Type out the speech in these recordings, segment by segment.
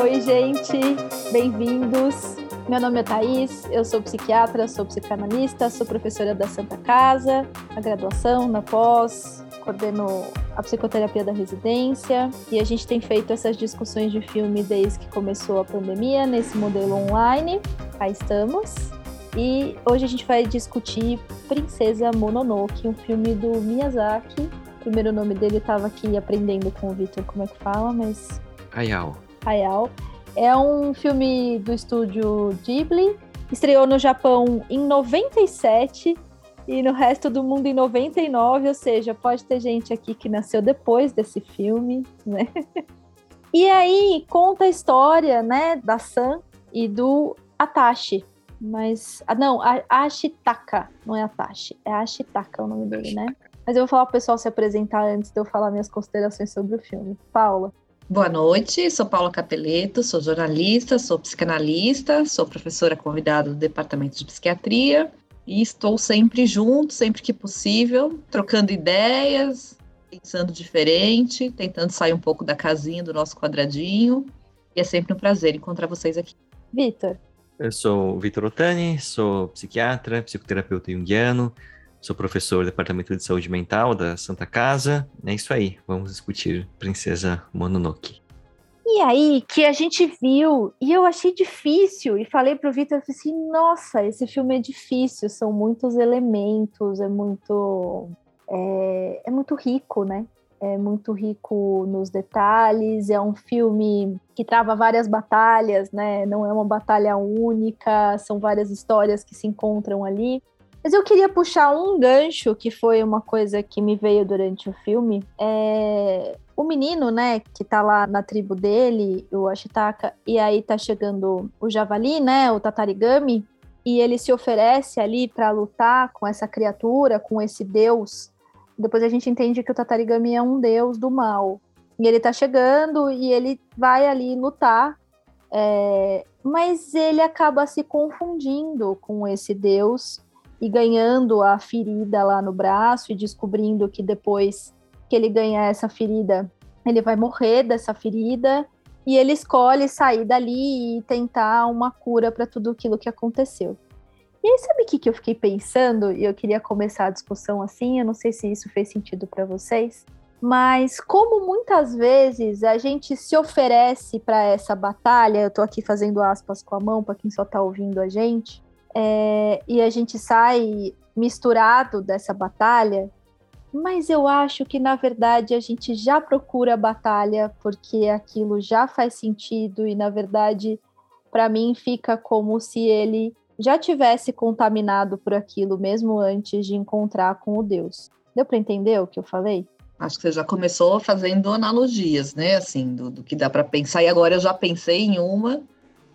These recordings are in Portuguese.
Oi, gente, bem-vindos. Meu nome é Thaís, eu sou psiquiatra, sou psicanalista, sou professora da Santa Casa, na graduação, na pós, coordeno a psicoterapia da residência e a gente tem feito essas discussões de filme desde que começou a pandemia, nesse modelo online. Cá estamos. E hoje a gente vai discutir Princesa Mononoke, um filme do Miyazaki. O primeiro nome dele estava aqui aprendendo com o Victor como é que fala, mas. Hayao. Hayao. É um filme do estúdio Ghibli. Estreou no Japão em 97 e no resto do mundo em 99, ou seja, pode ter gente aqui que nasceu depois desse filme, né? E aí conta a história, né, da Sam e do Atashi. Mas, ah, não, a Ashitaka, não é Atashi, é Ashitaka o nome dele, né? Mas eu vou falar pro pessoal se apresentar antes de eu falar minhas considerações sobre o filme. Paula. Boa noite, sou Paula Capeleto, sou jornalista, sou psicanalista, sou professora convidada do Departamento de Psiquiatria e estou sempre junto, sempre que possível, trocando ideias, pensando diferente, tentando sair um pouco da casinha do nosso quadradinho. E é sempre um prazer encontrar vocês aqui. Vitor. Eu sou o Vitor Otani, sou psiquiatra, psicoterapeuta junguiano, Sou professor do Departamento de Saúde Mental da Santa Casa. É isso aí, vamos discutir Princesa Mononoke. E aí, que a gente viu, e eu achei difícil, e falei pro Vitor, assim, nossa, esse filme é difícil, são muitos elementos, é muito... É, é muito rico, né? É muito rico nos detalhes, é um filme que trava várias batalhas, né? Não é uma batalha única, são várias histórias que se encontram ali. Mas eu queria puxar um gancho, que foi uma coisa que me veio durante o filme. É... O menino, né, que tá lá na tribo dele, o Ashitaka, e aí tá chegando o Javali, né, o Tatarigami, e ele se oferece ali para lutar com essa criatura, com esse deus. Depois a gente entende que o Tatarigami é um deus do mal. E ele tá chegando e ele vai ali lutar, é... mas ele acaba se confundindo com esse deus e ganhando a ferida lá no braço e descobrindo que depois que ele ganhar essa ferida, ele vai morrer dessa ferida e ele escolhe sair dali e tentar uma cura para tudo aquilo que aconteceu. E aí, sabe o que, que eu fiquei pensando? E eu queria começar a discussão assim, eu não sei se isso fez sentido para vocês, mas como muitas vezes a gente se oferece para essa batalha, eu estou aqui fazendo aspas com a mão para quem só está ouvindo a gente, é, e a gente sai misturado dessa batalha, mas eu acho que na verdade a gente já procura a batalha porque aquilo já faz sentido e na verdade para mim fica como se ele já tivesse contaminado por aquilo mesmo antes de encontrar com o Deus. Deu para entender o que eu falei? Acho que você já começou fazendo analogias, né? Assim, do, do que dá para pensar. E agora eu já pensei em uma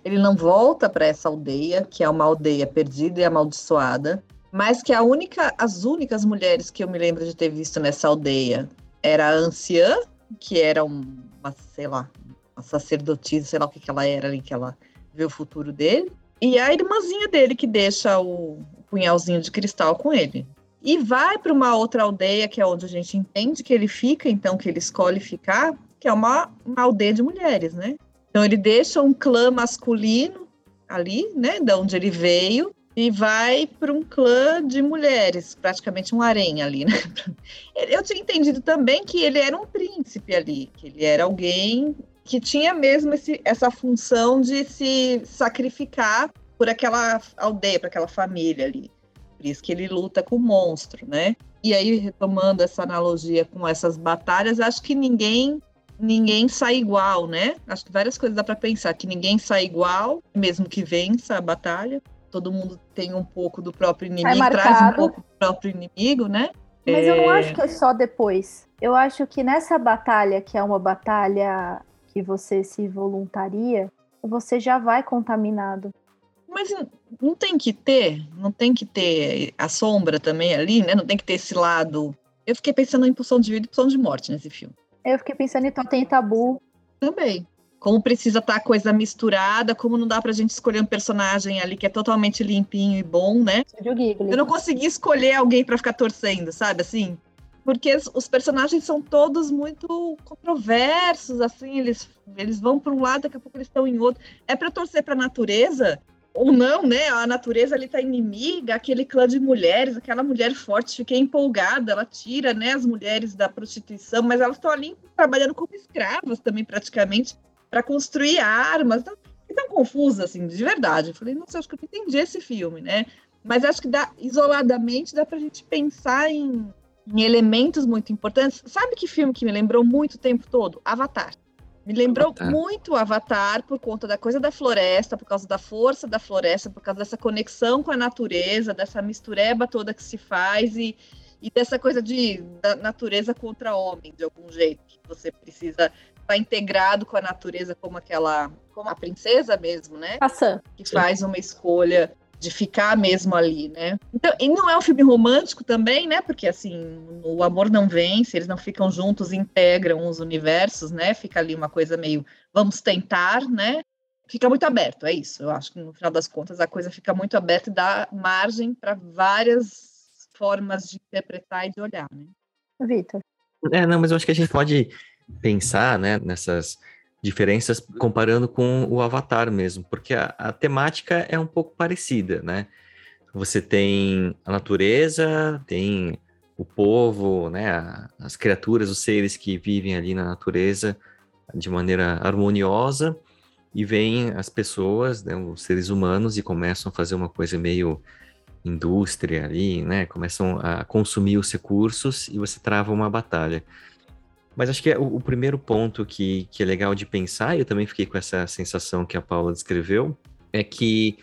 ele não volta para essa aldeia, que é uma aldeia perdida e amaldiçoada, mas que a única, as únicas mulheres que eu me lembro de ter visto nessa aldeia era a anciã, que era uma, sei lá, uma sacerdotisa, sei lá o que, que ela era ali, que ela vê o futuro dele, e a irmãzinha dele que deixa o punhalzinho de cristal com ele. E vai para uma outra aldeia, que é onde a gente entende que ele fica, então que ele escolhe ficar, que é uma, uma aldeia de mulheres, né? Então ele deixa um clã masculino ali, né, de onde ele veio, e vai para um clã de mulheres, praticamente um harém ali, né? Eu tinha entendido também que ele era um príncipe ali, que ele era alguém que tinha mesmo esse, essa função de se sacrificar por aquela aldeia, por aquela família ali. Por isso que ele luta com o monstro, né? E aí, retomando essa analogia com essas batalhas, acho que ninguém ninguém sai igual, né? Acho que várias coisas dá para pensar que ninguém sai igual, mesmo que vença a batalha. Todo mundo tem um pouco do próprio inimigo, traz um pouco do próprio inimigo, né? Mas é... eu não acho que é só depois. Eu acho que nessa batalha, que é uma batalha que você se voluntaria, você já vai contaminado. Mas não tem que ter, não tem que ter a sombra também ali, né? Não tem que ter esse lado. Eu fiquei pensando em impulsão de vida e impulsão de morte nesse filme. Eu fiquei pensando em Totem Tabu. Também. Como precisa estar tá a coisa misturada, como não dá pra gente escolher um personagem ali que é totalmente limpinho e bom, né? Eu não consegui escolher alguém para ficar torcendo, sabe? Assim, porque os personagens são todos muito controversos, assim, eles, eles vão para um lado, daqui a pouco eles estão em outro. É para torcer para a natureza ou não, né? A natureza ali tá inimiga, aquele clã de mulheres, aquela mulher forte, fiquei empolgada, ela tira, né, as mulheres da prostituição, mas elas estão ali trabalhando como escravas também praticamente para construir armas. Então, tão confusa assim, de verdade. Eu falei, nossa, acho que eu entendi esse filme, né? Mas acho que dá isoladamente dá pra gente pensar em em elementos muito importantes. Sabe que filme que me lembrou muito o tempo todo? Avatar. Me lembrou Avatar. muito Avatar por conta da coisa da floresta, por causa da força da floresta, por causa dessa conexão com a natureza, dessa mistureba toda que se faz e, e dessa coisa de da natureza contra homem, de algum jeito, que você precisa estar integrado com a natureza como aquela, como a princesa mesmo, né? Passando. Que faz uma escolha de ficar mesmo ali, né? Então, e não é um filme romântico também, né? Porque assim, o amor não vence, eles não ficam juntos, integram os universos, né? Fica ali uma coisa meio vamos tentar, né? Fica muito aberto, é isso. Eu acho que no final das contas a coisa fica muito aberta e dá margem para várias formas de interpretar e de olhar, né? Vitor. É, não, mas eu acho que a gente pode pensar, né, nessas diferenças comparando com o Avatar mesmo, porque a, a, temática é um pouco parecida, né? Você tem a natureza, tem o povo, né? As criaturas, os seres que vivem ali na natureza de maneira harmoniosa, e vêm as pessoas, né, os seres humanos, e começam a fazer uma coisa meio indústria ali, né? Começam a consumir os recursos e você trava uma batalha. Mas acho que é o, o, primeiro ponto que, que é legal de pensar, e eu também fiquei com essa sensação que a Paula descreveu, é que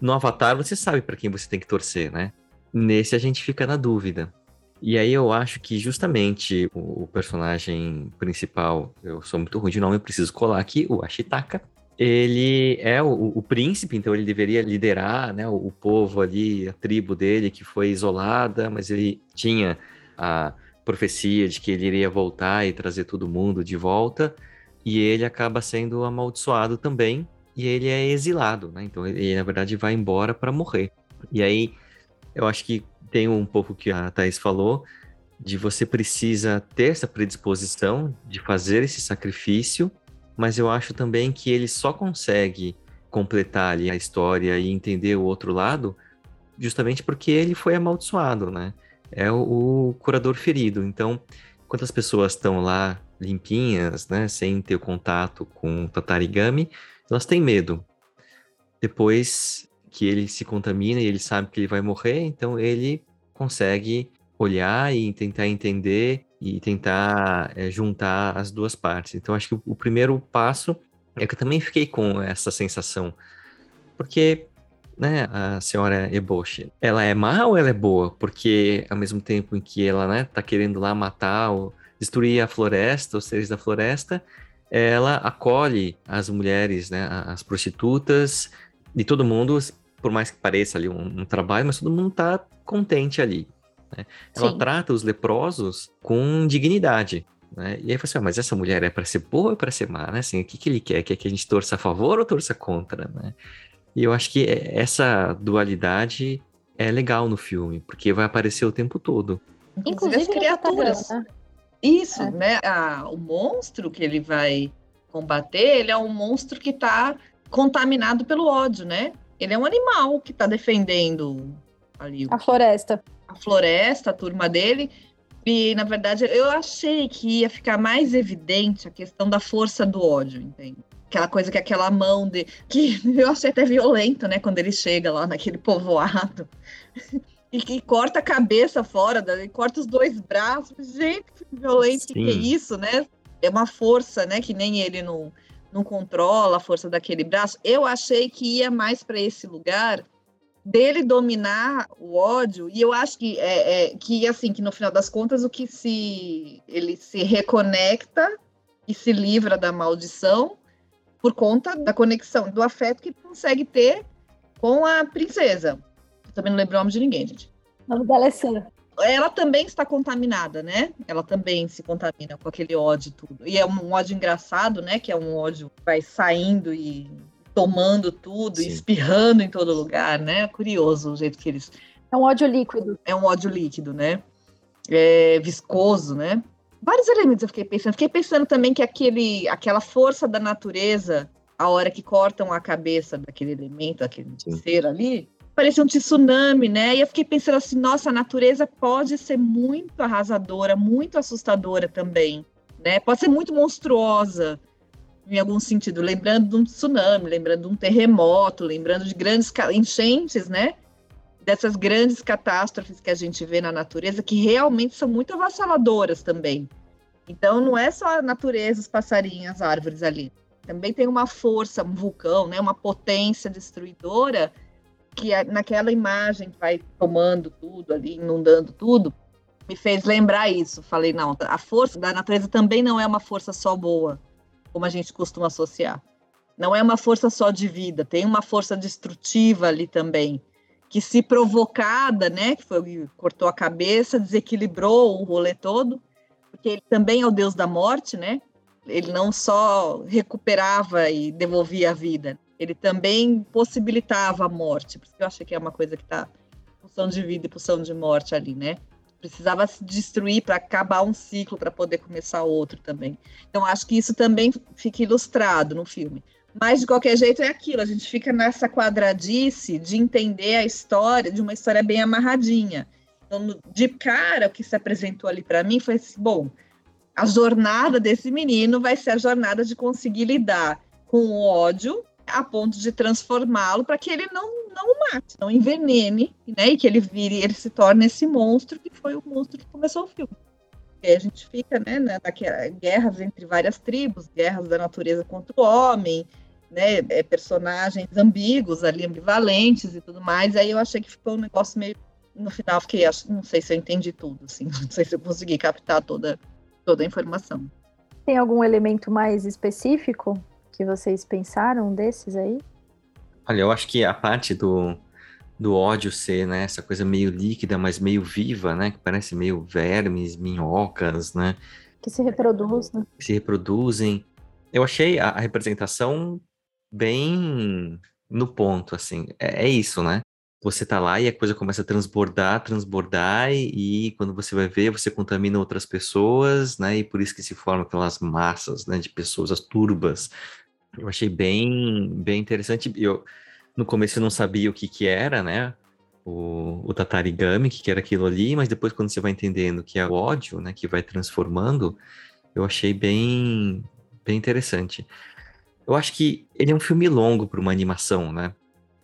no Avatar você sabe para quem você tem que torcer, né? Nesse a gente fica na dúvida. E aí eu acho que justamente o, o personagem principal, eu sou muito ruim de nome, eu preciso colar aqui, o Ashitaka, ele é o, o, príncipe, então ele deveria liderar né, o, o, povo ali, a tribo dele que foi isolada, mas ele tinha a profecia de que ele iria voltar e trazer todo mundo de volta, e ele acaba sendo amaldiçoado também, e ele é exilado, né? Então ele, na verdade, vai embora para morrer. E aí, eu acho que tem um pouco que a Thais falou, de você precisa ter essa predisposição de fazer esse sacrifício, mas eu acho também que ele só consegue completar ali a história e entender o outro lado justamente porque ele foi amaldiçoado, né? É o, o curador ferido. Então, enquanto as pessoas estão lá limpinhas, né, sem ter contato com o tatarigami, elas têm medo. Depois que ele se contamina e ele sabe que ele vai morrer, então ele consegue olhar e tentar entender e tentar é, juntar as duas partes. Então, acho que o, o primeiro passo é que eu também fiquei com essa sensação, porque né, a senhora Eboshi, ela é má ou ela é boa? Porque ao mesmo tempo em que ela, né, tá querendo lá matar ou destruir a floresta, os seres da floresta, ela acolhe as mulheres, né, as prostitutas e todo mundo, por mais que pareça ali um, um trabalho, mas todo mundo tá contente ali. Né? Ela Sim. trata os leprosos com dignidade. Né? E aí você, assim, ah, mas essa mulher é para ser boa ou é para ser má, né? Assim, o que, que ele quer? Quer que a gente torça a favor ou torça contra, né? E eu acho que essa dualidade é legal no filme, porque vai aparecer o tempo todo. Inclusive as criaturas. Né? Isso, é. né? o monstro que ele vai combater, ele é um monstro que está contaminado pelo ódio, né? Ele é um animal que está defendendo ali a floresta. A floresta, a turma dele. E, na verdade, eu achei que ia ficar mais evidente a questão da força do ódio, entende? Aquela coisa que aquela mão de. que eu achei até violento, né? Quando ele chega lá naquele povoado. e que corta a cabeça fora, e corta os dois braços. Gente, que violento, Sim. que é isso, né? É uma força, né? Que nem ele não, não controla a força daquele braço. Eu achei que ia mais para esse lugar dele dominar o ódio e eu acho que é, é, que assim que no final das contas o que se ele se reconecta e se livra da maldição por conta da conexão, do afeto que ele consegue ter com a princesa. Eu também não lembro o nome de ninguém, gente. O nome dela é Sam. Ela também está contaminada, né? Ela também se contamina com aquele ódio e tudo. E é um ódio engraçado, né? Que é um ódio que vai saindo e tomando tudo, Sim. espirrando em todo lugar, né? Curioso o jeito que eles. É um ódio líquido. É um ódio líquido, né? é, viscoso, né? Vários elementos eu fiquei pensando. Fiquei pensando também que aquele, aquela força da natureza, a hora que cortam a cabeça daquele elemento, aquele ser ali, parecia um tsunami, né? E eu fiquei pensando assim, nossa, a natureza pode ser muito arrasadora, muito assustadora também, né? Pode ser muito monstruosa em algum sentido, lembrando de um tsunami, lembrando de um terremoto, lembrando de grandes enchentes, né? Dessas grandes catástrofes que a gente vê na natureza, que realmente são muito avassaladoras também. Então, não é só a natureza, os passarinhos, as árvores ali. Também tem uma força, um vulcão, né? Uma potência destruidora que naquela imagem vai tomando tudo ali, inundando tudo, me fez lembrar isso. Falei, não, a força da natureza também não é uma força só boa como a gente costuma associar. Não é uma força só de vida, tem uma força destrutiva ali também, que se provocada, né, que foi cortou a cabeça, desequilibrou o rolê todo, porque ele também é o deus da morte, né? Ele não só recuperava e devolvia a vida, ele também possibilitava a morte, porque eu acho que é uma coisa que está função de vida e função de morte ali, né? precisava se destruir para acabar um ciclo para poder começar outro também. Então acho que isso também fica ilustrado no filme. Mas de qualquer jeito é aquilo, a gente fica nessa quadradice de entender a história, de uma história bem amarradinha. Então, de cara, o que se apresentou ali para mim foi assim, bom, a jornada desse menino vai ser a jornada de conseguir lidar com o ódio a ponto de transformá-lo para que ele não, não o mate, não envenene, né? E que ele vire, ele se torne esse monstro que foi o monstro que começou o filme. E a gente fica, né, naquelas guerras entre várias tribos, guerras da natureza contra o homem, né, é, personagens ambíguos ali, ambivalentes e tudo mais. Aí eu achei que ficou um negócio meio no final fiquei, não sei se eu entendi tudo, assim, não sei se eu consegui captar toda toda a informação. Tem algum elemento mais específico que vocês pensaram desses aí? Olha, eu acho que a parte do, do ódio ser, né, essa coisa meio líquida, mas meio viva, né, que parece meio vermes, minhocas, né? Que se reproduz, né? Que se reproduzem. Eu achei a, a representação bem no ponto, assim. É, é, isso, né? Você tá lá e a coisa começa a transbordar, transbordar, e, e, quando você vai ver, você contamina outras pessoas, né? E por isso que se formam aquelas massas, né, de pessoas, as turbas, eu achei bem, bem interessante. Eu, no começo eu não sabia o que que era, né? O, o tatarigami, que, era aquilo ali, mas depois quando você vai entendendo que é o ódio, né? Que vai transformando, eu achei bem, bem interessante. Eu acho que ele é um filme longo para uma animação, né?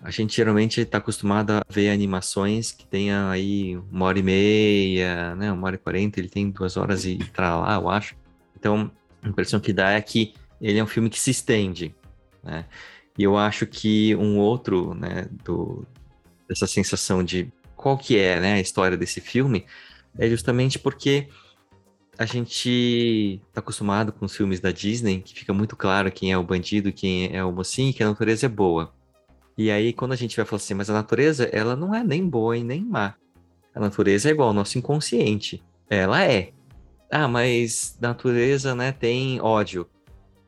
A gente geralmente está acostumado a ver animações que tenham aí uma hora e meia, né? Uma hora e quarenta, ele tem duas horas e para lá, eu acho. Então, a impressão que dá é que ele é um filme que se estende, né? E eu acho que um outro, né, do, dessa sensação de qual que é, né, a história desse filme, é justamente porque a gente está acostumado com os filmes da Disney, que fica muito claro quem é o bandido, quem é o mocinho, que a natureza é boa. E aí, quando a gente vai falar assim, mas a natureza, ela não é nem boa e nem má. A natureza é igual ao nosso inconsciente. Ela é. Ah, mas natureza, né, tem ódio.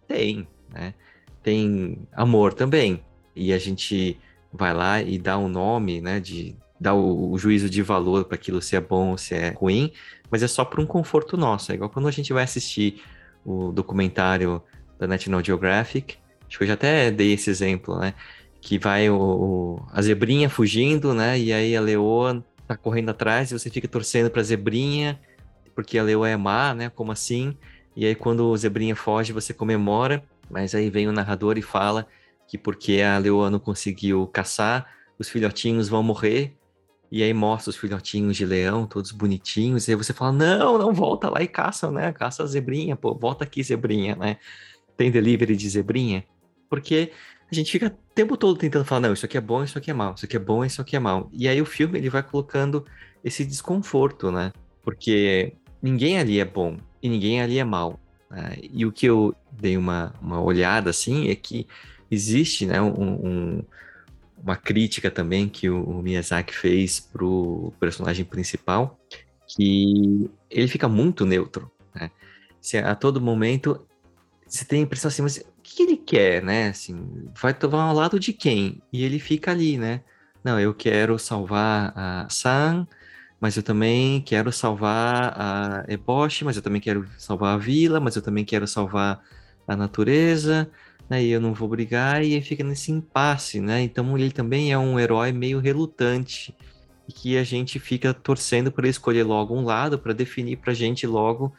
Tem, né? Tem amor também. E a gente vai lá e dá um nome, né? De dar o, o juízo de valor para aquilo se é bom ou se é ruim, mas é só por um conforto nosso. É igual quando a gente vai assistir o documentário da National Geographic. Acho que eu já até dei esse exemplo, né? Que vai o, o a zebrinha fugindo, né? E aí a leoa tá correndo atrás e você fica torcendo para a zebrinha, porque a leoa é má, né? Como assim? E aí, quando o Zebrinha foge, você comemora, mas aí vem o narrador e fala que porque a leoa não conseguiu caçar, os filhotinhos vão morrer. E aí mostra os filhotinhos de leão, todos bonitinhos. E aí você fala: não, não volta lá e caça, né? Caça a zebrinha, pô, volta aqui, zebrinha, né? Tem delivery de zebrinha. Porque a gente fica o tempo todo tentando falar: não, isso aqui é bom, isso aqui é mal, isso aqui é bom, isso aqui é mal. E aí o filme ele vai colocando esse desconforto, né? Porque ninguém ali é bom e ninguém ali é mal. Né? E o que eu dei uma, uma olhada assim é que existe né, um, um, uma crítica também que o, o Miyazaki fez para o personagem principal, que ele fica muito neutro. Né? Se a todo momento você tem a impressão assim, mas o que ele quer, né? Assim, vai tomar ao lado de quem? E ele fica ali, né? Não, eu quero salvar a San, mas eu também quero salvar a Eboshi, mas eu também quero salvar a vila, mas eu também quero salvar a natureza, né? E eu não vou brigar, e fica nesse impasse, né? Então ele também é um herói meio relutante, e que a gente fica torcendo para escolher logo um lado, para definir pra gente logo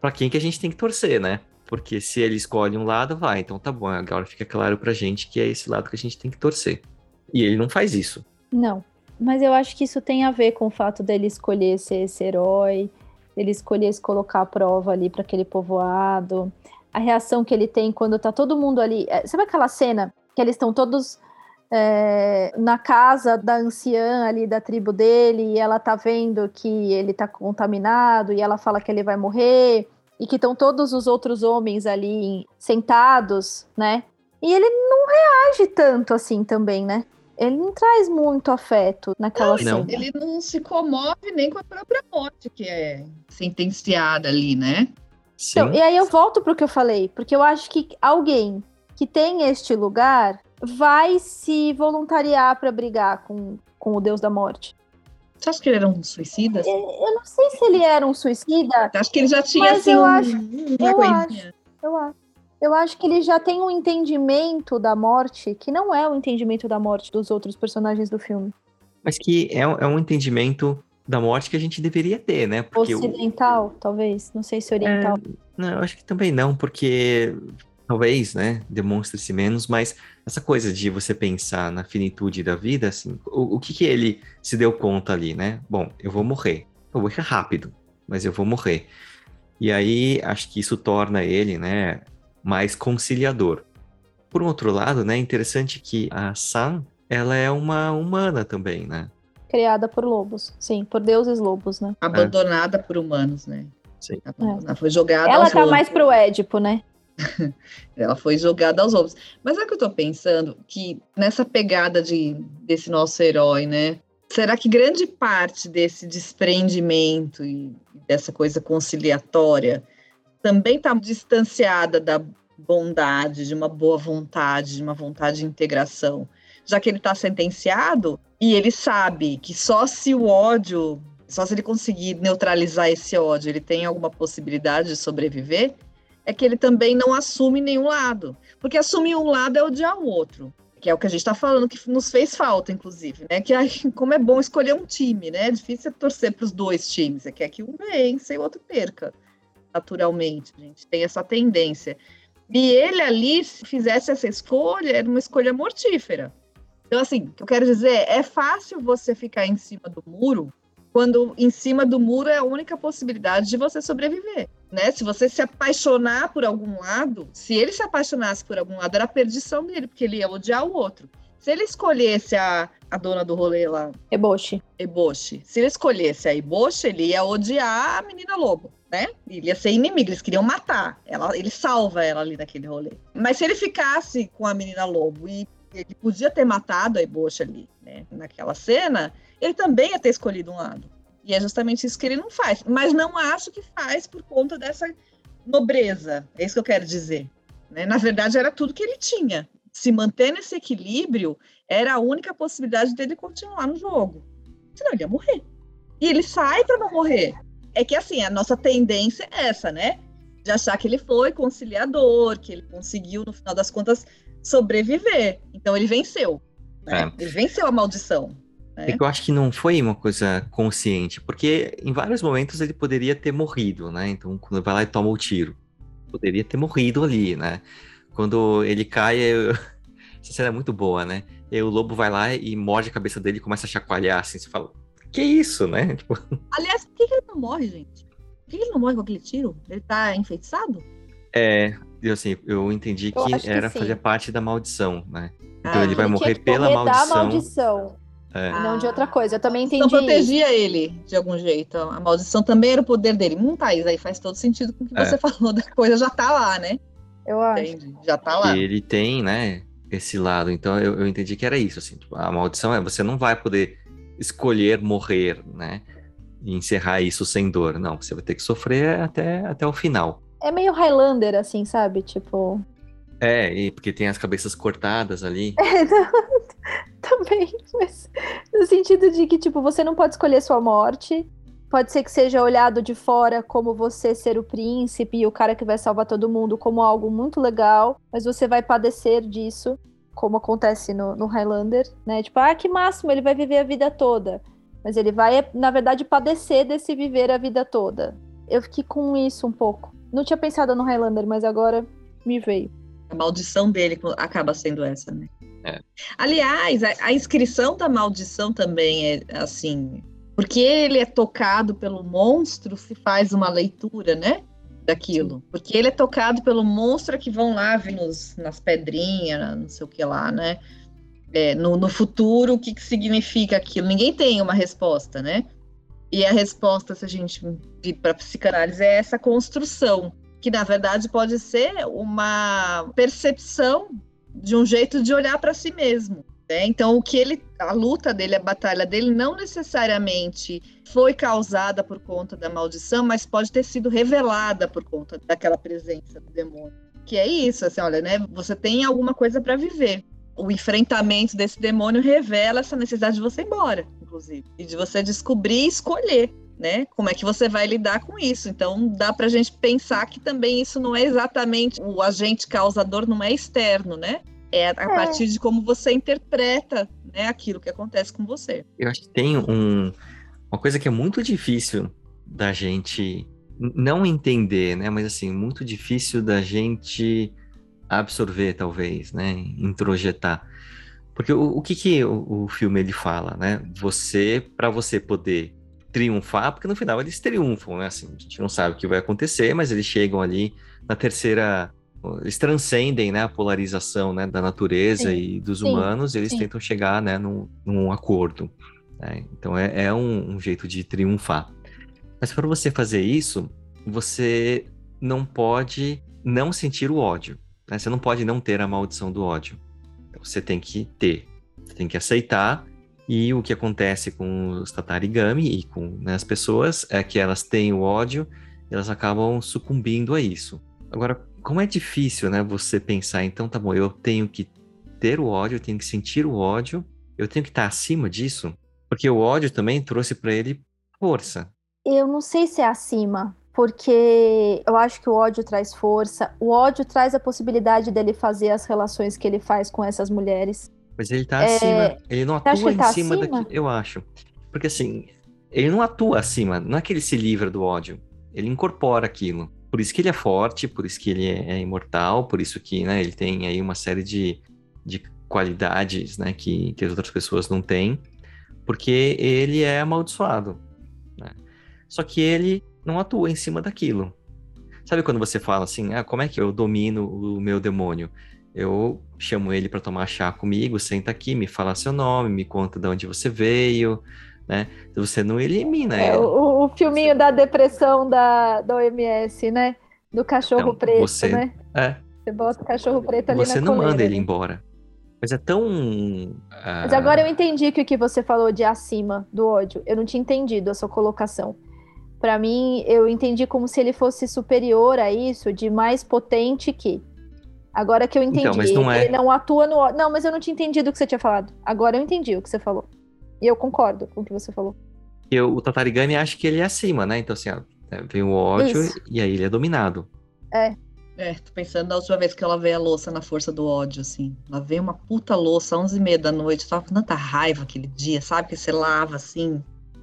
para quem que a gente tem que torcer, né? Porque se ele escolhe um lado, vai, então tá bom, agora fica claro pra gente que é esse lado que a gente tem que torcer. E ele não faz isso. Não. Mas eu acho que isso tem a ver com o fato dele escolher ser esse herói, ele escolher se colocar à prova ali para aquele povoado. A reação que ele tem quando tá todo mundo ali. É, sabe aquela cena que eles estão todos é, na casa da anciã ali da tribo dele e ela tá vendo que ele tá contaminado e ela fala que ele vai morrer e que estão todos os outros homens ali sentados, né? E ele não reage tanto assim também, né? Ele não traz muito afeto naquela não, cena. Ele não se comove nem com a própria morte que é sentenciada ali, né? Sim. Então, e aí eu volto pro que eu falei, porque eu acho que alguém que tem este lugar vai se voluntariar para brigar com, com o Deus da Morte. Você acha que ele era um suicida? Eu, eu não sei se ele era um suicida, Acho que ele já tinha Mas assim eu um- acho- uma eu coisinha. eu acho. Eu acho que ele já tem um entendimento da morte que não é o entendimento da morte dos outros personagens do filme. Mas que é, é um entendimento da morte que a gente deveria ter, né? Porque o- Ocidental, talvez. Não sei se oriental. Não, eu acho que também não, porque talvez, né, demonstre-se menos, mas essa coisa de você pensar na finitude da vida, assim, o, o que que ele se deu conta ali, né? Bom, eu vou morrer. Eu vou morrer rápido, mas eu vou morrer. E aí, acho que isso torna ele, né, mais conciliador. Por um outro lado, né, é interessante que a Sam, ela é uma humana também, né? Criada por lobos. Sim, por deuses lobos, né? Abandonada por humanos, né? Sim. Abandonada, Foi jogada Ela aos tá lobos. mais pro Édipo, né? Ela foi jogada aos lobos. Mas é que eu tô pensando que nessa pegada de, desse nosso herói, né? Será que grande parte desse desprendimento e dessa coisa conciliatória também está distanciada da bondade, de uma boa vontade, de uma vontade de integração? Já que ele está sentenciado e ele sabe que só se o ódio, só se ele conseguir neutralizar esse ódio, ele tem alguma possibilidade de sobreviver, é que ele também não assume nenhum lado. Porque assumir um lado é odiar o outro. Que é o que a gente está falando, que nos fez falta, inclusive, né? Que ai, como é bom escolher um time, né? É difícil torcer para os dois times. Você quer que um vença e o outro perca. Naturalmente, a gente tem essa tendência. E ele ali, se fizesse essa escolha, era uma escolha mortífera. Então, assim, o que eu quero dizer é fácil você ficar em cima do muro quando em cima do muro é a única possibilidade de você sobreviver, né? Se você se apaixonar por algum lado, se ele se apaixonasse por algum lado, era a perdição dele, porque ele ia odiar o outro. Se ele escolhesse a, a dona do rolê lá, Eboshi. Eboshi, se ele escolhesse a Eboshi, ele ia odiar a menina lobo, né? Ele ia ser inimigo, eles queriam matar. Ela, ele salva ela ali naquele rolê. Mas se ele ficasse com a menina lobo e ele podia ter matado a Eboshi ali, né? Naquela cena, ele também ia ter escolhido um lado. E é justamente isso que ele não faz. Mas não acho que faz por conta dessa nobreza. É isso que eu quero dizer. Né? Na verdade, era tudo que ele tinha. Se manter nesse equilíbrio era a única possibilidade dele continuar no jogo. Senão ele ia morrer. E ele sai para não morrer. É que assim, a nossa tendência é essa, né? De achar que ele foi conciliador, que ele conseguiu, no final das contas, sobreviver. Então ele venceu. Né? Ele venceu a maldição. É que eu acho que não foi uma coisa consciente, porque em vários momentos ele poderia ter morrido, né? Então, quando vai lá e toma o tiro, poderia ter morrido ali, né? Quando ele cai, eu... essa cena é muito boa, né? E o lobo vai lá e morde a cabeça dele e começa a chacoalhar, assim, você fala, que isso, né? Tipo, Aliás, por que, que ele não morre, gente? Por que ele não morre com aquele tiro? Ele tá enfeitiçado? é, eu, assim, eu entendi Eu que acho que era sim. fazer parte da maldição, né? Então Ah, ele vai Ele morrer pela da maldição. maldição, É. e não de outra coisa. Eu também Então entendi. isso. protegia ele de algum jeito. A maldição também era o poder dele. Hum, Thaís, aí faz todo sentido com o que É. você falou da coisa, já tá lá, né? Eu acho. Entende? Já tá lá. que ele tem, né, esse lado. Então eu, eu entendi que era isso, assim, tipo, a maldição é você não vai poder escolher morrer, né, e encerrar isso sem dor. Não, você vai ter que sofrer até, até o final. É meio Highlander, assim, sabe? Tipo. É, e porque tem as cabeças cortadas ali. também, mas no sentido de que, tipo, você não pode escolher sua morte. Pode ser que seja olhado de fora como você ser o príncipe e o cara que vai salvar todo mundo como algo muito legal, mas você vai padecer disso, como acontece no, no Highlander, né? Tipo, ah, que máximo, ele vai viver a vida toda. Mas ele vai, na verdade, padecer desse viver a vida toda. Eu fiquei com isso um pouco. Não tinha pensado no Highlander, mas agora me veio. A maldição dele acaba sendo essa, né? É. Aliás, a, a, inscrição da maldição também é assim, porque ele é tocado pelo monstro, se faz uma leitura, né? Daquilo. Sim. Porque ele é tocado pelo monstro que vão lá nos, nas pedrinhas, não sei o que lá, né? É, no, no futuro, o que, que significa aquilo? Ninguém tem uma resposta, né? E a resposta, se a gente vir para psicanálise, é essa construção, que na verdade pode ser uma percepção de um jeito de olhar para si mesmo. Né? Então, o que ele, a luta dele, a batalha dele, não necessariamente foi causada por conta da maldição, mas pode ter sido revelada por conta daquela presença do demônio. Que é isso, assim, olha, né? Você tem alguma coisa para viver. O enfrentamento desse demônio revela essa necessidade de você ir embora, inclusive, e de você descobrir e escolher né? Como é que você vai lidar com isso? Então, dá para a gente pensar que também isso não é exatamente o agente causador, não é externo, né? É a é. partir de como você interpreta né, aquilo que acontece com você. Eu acho que tem um, uma coisa que é muito difícil da gente não entender, né? Mas assim, muito difícil da gente absorver, talvez, né? Introjetar. Porque o, o que, que o, o filme ele fala, né? Você, para você poder triunfar, porque no final eles triunfam, né? Assim, a gente não sabe o que vai acontecer, mas eles chegam ali na terceira. Eles transcendem né, a polarização né, da natureza sim, e dos sim, humanos, e eles sim. tentam chegar né, num, num acordo. Né? Então é, é um, um jeito de triunfar. Mas para você fazer isso, você não pode não sentir o ódio. Né? Você não pode não ter a maldição do ódio. Você tem que ter. Você tem que aceitar e o que acontece com os tatarigami e com né, as pessoas é que elas têm o ódio elas acabam sucumbindo a isso. Agora, como é difícil, né, você pensar, então tá bom, eu tenho que ter o ódio, eu tenho que sentir o ódio, eu tenho que estar acima disso, porque o ódio também trouxe para ele força. Eu não sei se é acima, porque eu acho que o ódio traz força, o ódio traz a possibilidade dele fazer as relações que ele faz com essas mulheres. Mas ele tá é... acima. Ele não atua em tá cima acima? daqui. Eu acho. Porque assim, ele não atua acima. Não é que ele se livra do ódio. Ele incorpora aquilo. Por isso que ele é forte, por isso que ele é, é imortal, por isso que né, ele tem aí uma série de, de qualidades né, que, que as outras pessoas não têm. Porque ele é amaldiçoado. Né? Só que ele não atua em cima daquilo. Sabe quando você fala assim, ah, como é que eu domino o meu demônio? eu chamo ele para tomar chá comigo, senta aqui, me fala seu nome, me conta de onde você veio, né? Você não elimina é, ele. O, o filminho da depressão da, da OMS, né? Do cachorro então, preto, você, né? É. Você bota o cachorro preto ali Você na não manda ele né? embora. Mas é tão. Uh... Mas agora eu entendi que o que você falou de acima do ódio. Eu não tinha entendido a sua colocação. Para mim, eu entendi como se ele fosse superior a isso, de mais potente que. Agora que eu entendi. Então, mas não é... Ele não atua no. Não, mas eu não tinha entendido o que você tinha falado. Agora eu entendi o que você falou. E eu concordo com o que você falou. Eu, o Tatarigami acha que ele é acima, né? Então, assim, ó, é, vem o ódio Isso. e aí ele é dominado. É. É, tô pensando na última vez que ela veio a louça na força do ódio, assim. Ela veio uma puta louça, 11 e meia da noite. Tava com tanta raiva aquele dia, sabe? Que você lava assim.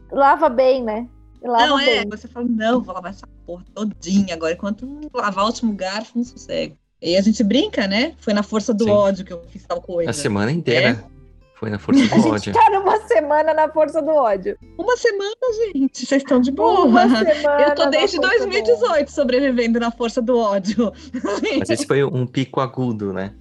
Lava bem, né? Lava não, é. Bem. Você fala, não, vou lavar essa porra todinha agora. Enquanto lavar o último garfo, não sossego. E a gente brinca, né? Foi na força do Sim. ódio que eu fiz tal coisa. A semana inteira. É. Foi na força do a ódio. A gente tá numa semana na força do ódio. Uma semana, gente. Vocês estão de boa. Uma semana eu tô desde 2018 sobrevivendo na força do ódio. Mas esse foi um pico agudo, né?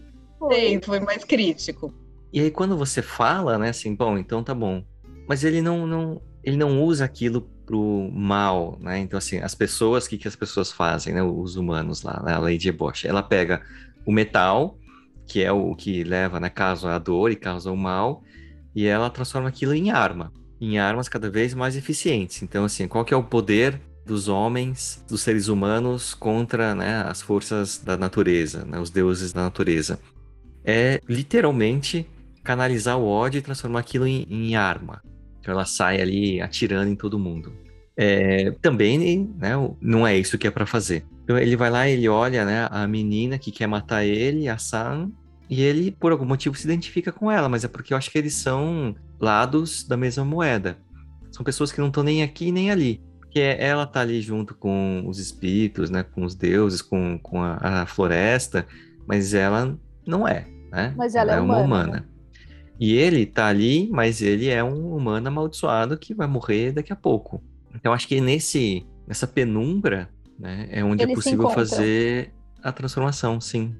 Sim, foi mais crítico. E aí quando você fala, né, assim, bom, então tá bom. Mas ele não, não, ele não usa aquilo pro mal, né? Então, assim, as pessoas, o que, que as pessoas fazem, né? Os humanos lá, né? a Lady Ebosh, ela pega o metal, que é o que leva, né, a dor e causa o mal, e ela transforma aquilo em arma, em armas cada vez mais eficientes. Então, assim, qual que é o poder dos homens, dos seres humanos contra né, as forças da natureza, né, os deuses da natureza? É literalmente canalizar o ódio e transformar aquilo em, em arma. Então ela sai ali atirando em todo mundo. É, também né, não é isso que é para fazer. Então ele vai lá, ele olha né, a menina que quer matar ele, a Sam, e ele, por algum motivo, se identifica com ela, mas é porque eu acho que eles são lados da mesma moeda. São pessoas que não estão nem aqui nem ali. Porque ela tá ali junto com os espíritos, né, com os deuses, com, com a, a floresta, mas ela não é, né? Mas ela, ela é, uma humana. E ele tá ali, mas ele é um humano amaldiçoado que vai morrer daqui a pouco. Então acho que nesse nessa penumbra, né, é onde é Ele é possível fazer a transformação, sim.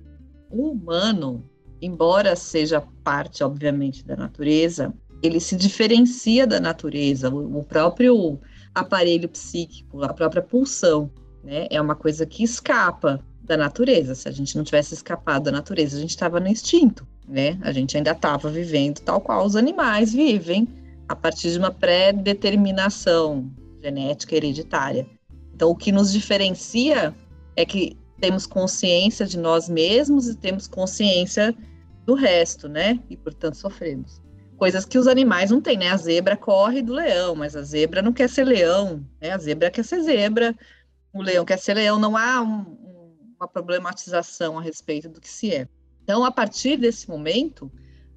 O humano, embora seja parte, obviamente, da natureza, ele se diferencia da natureza. O próprio aparelho psíquico, a própria pulsão, né, é uma coisa que escapa da natureza. Se a gente não tivesse escapado da natureza, a gente estava no instinto, né? A gente ainda estava vivendo tal qual os animais vivem, a partir de uma pré-determinação genética hereditária. Então, o que nos diferencia é que temos consciência de nós mesmos e temos consciência do resto, né? E, portanto, sofremos. Coisas que os animais não têm, né? A zebra corre do leão, mas a zebra não quer ser leão, né? A zebra quer ser zebra, o leão quer ser leão. Não há um, uma problematização a respeito do que se é. Então, a partir desse momento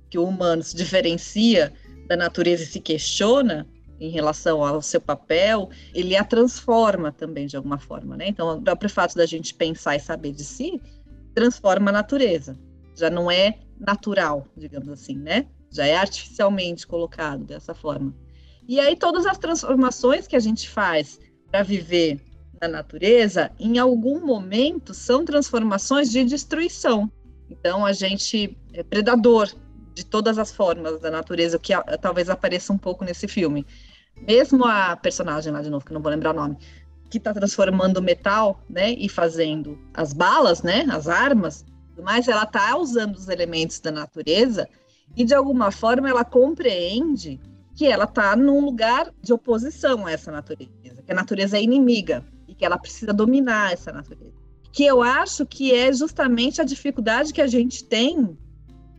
que o humano se diferencia da natureza e se questiona, em relação ao seu papel, ele a transforma também de alguma forma, né? Então, o próprio fato da gente pensar e saber de si transforma a natureza. Já não é natural, digamos assim, né? Já é artificialmente colocado dessa forma. E aí todas as transformações que a gente faz para viver na natureza, em algum momento são transformações de destruição. Então a gente é predador de todas as formas da natureza, que talvez apareça um pouco nesse filme. Mesmo a personagem lá de novo, que não vou lembrar o nome, que está transformando metal, né, e fazendo as balas, né, as armas, mas ela está usando os elementos da natureza e de alguma forma ela compreende que ela está num lugar de oposição a essa natureza, que a natureza é inimiga que ela precisa dominar essa natureza. Que eu acho que é justamente a dificuldade que a gente tem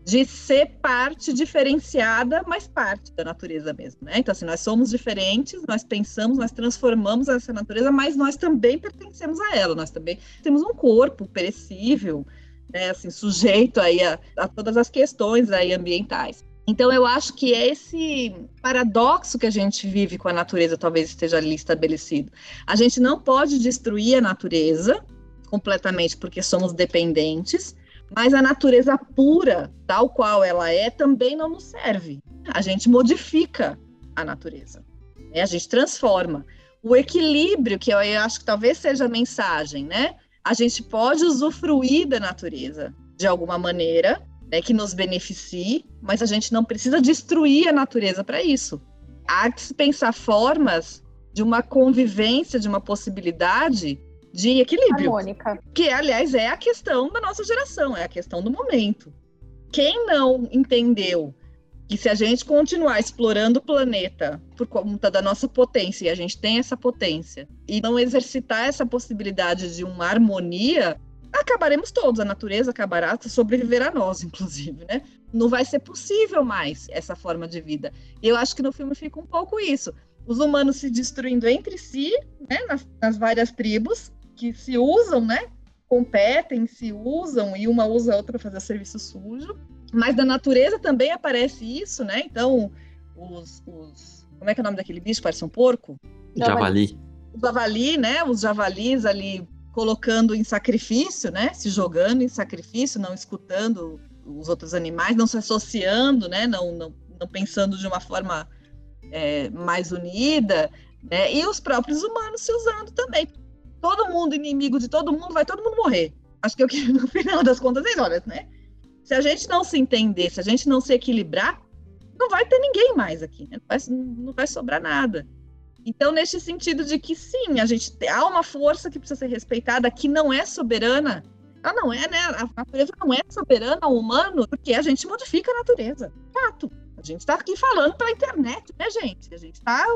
de ser parte diferenciada, mas parte da natureza mesmo, né? Então, assim, nós somos diferentes, nós pensamos, nós transformamos essa natureza, mas nós também pertencemos a ela, nós também temos um corpo perecível, né, assim, sujeito aí a, a todas as questões aí ambientais. Então, eu acho que é esse paradoxo que a gente vive com a natureza talvez esteja ali estabelecido. A gente não pode destruir a natureza completamente porque somos dependentes, mas a natureza pura, tal qual ela é, também não nos serve. A gente modifica a natureza, né? a gente transforma. O equilíbrio, que eu acho que talvez seja a mensagem, né? A gente pode usufruir da natureza de alguma maneira, né, que nos beneficie, mas a gente não precisa destruir a natureza para isso. Há que se pensar formas de uma convivência, de uma possibilidade de equilíbrio. Harmônica. Que, aliás, é a questão da nossa geração, é a questão do momento. Quem não entendeu que se a gente continuar explorando o planeta por conta da nossa potência, e a gente tem essa potência, e não exercitar essa possibilidade de uma harmonia, acabaremos todos, a natureza acabará, sobreviver a nós, inclusive, né? Não vai ser possível mais essa forma de vida. E eu acho que no filme fica um pouco isso. Os humanos se destruindo entre si, né, nas, nas várias tribos, que se usam, né? Competem, se usam e uma usa a outra para fazer serviço sujo. Mas da natureza também aparece isso, né? Então, os, os como é que é o nome daquele bicho? Parece um porco? Javali. O javali, né? Os javalis ali colocando em sacrifício, né? Se jogando em sacrifício, não escutando os outros animais, não se associando, né? Não, não, não pensando de uma forma é, mais unida, né? E os próprios humanos se usando também todo mundo inimigo de todo mundo, vai todo mundo morrer. Acho que é o que no final das contas é olha, né? Se a gente não se entender, se a gente não se equilibrar, não vai ter ninguém mais aqui, né? não, vai, não vai sobrar nada. Então, nesse sentido de que sim, a gente há uma força que precisa ser respeitada, que não é soberana. Ela não é, né? A natureza não é soberana ao humano, porque a gente modifica a natureza. Fato. A gente está aqui falando pela internet, né, gente? A gente está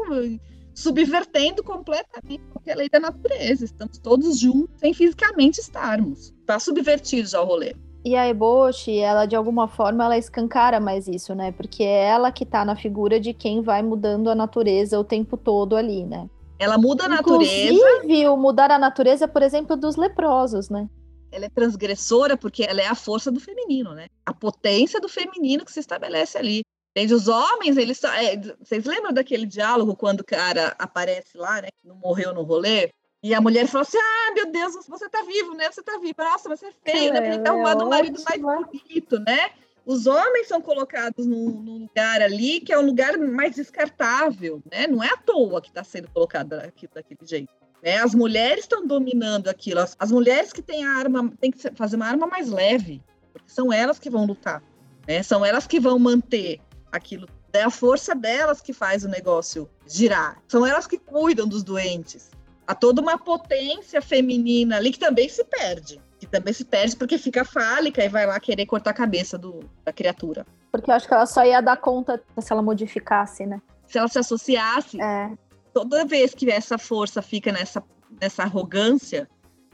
subvertendo completamente qualquer lei da natureza. Estamos todos juntos sem fisicamente estarmos. Está subvertido já o rolê. E a Eboshi, ela de alguma forma, ela escancara mais isso, né? Porque é ela que tá na figura de quem vai mudando a natureza o tempo todo ali, né? Ela muda a natureza. Inclusive, o mudar a natureza, por exemplo, dos leprosos, né? Ela é transgressora porque ela é a força do feminino, né? A potência do feminino que se estabelece ali. Entende? Os homens, eles. É, vocês lembram daquele diálogo quando o cara aparece lá, né? Não morreu no rolê? E a mulher falou assim: Ah, meu Deus, você tá vivo, né? Você tá vivo. Nossa, você é feio, né? Porque ele tá arrumando é o marido mais bonito, né? Os homens são colocados num, num, lugar ali que é um lugar mais descartável, né? Não é à toa que está sendo colocado aquilo daquele jeito. Né? As mulheres estão dominando aquilo. As, as, mulheres que têm a arma têm que fazer uma arma mais leve, porque são elas que vão lutar, né? São elas que vão manter aquilo. É a força delas que faz o negócio girar. São elas que cuidam dos doentes há toda uma potência feminina ali que também se perde. Que também se perde porque fica fálica e vai lá querer cortar a cabeça do, da criatura. Porque eu acho que ela só ia dar conta se ela modificasse, né? Se ela se associasse. É. Toda vez que essa força fica nessa, nessa arrogância,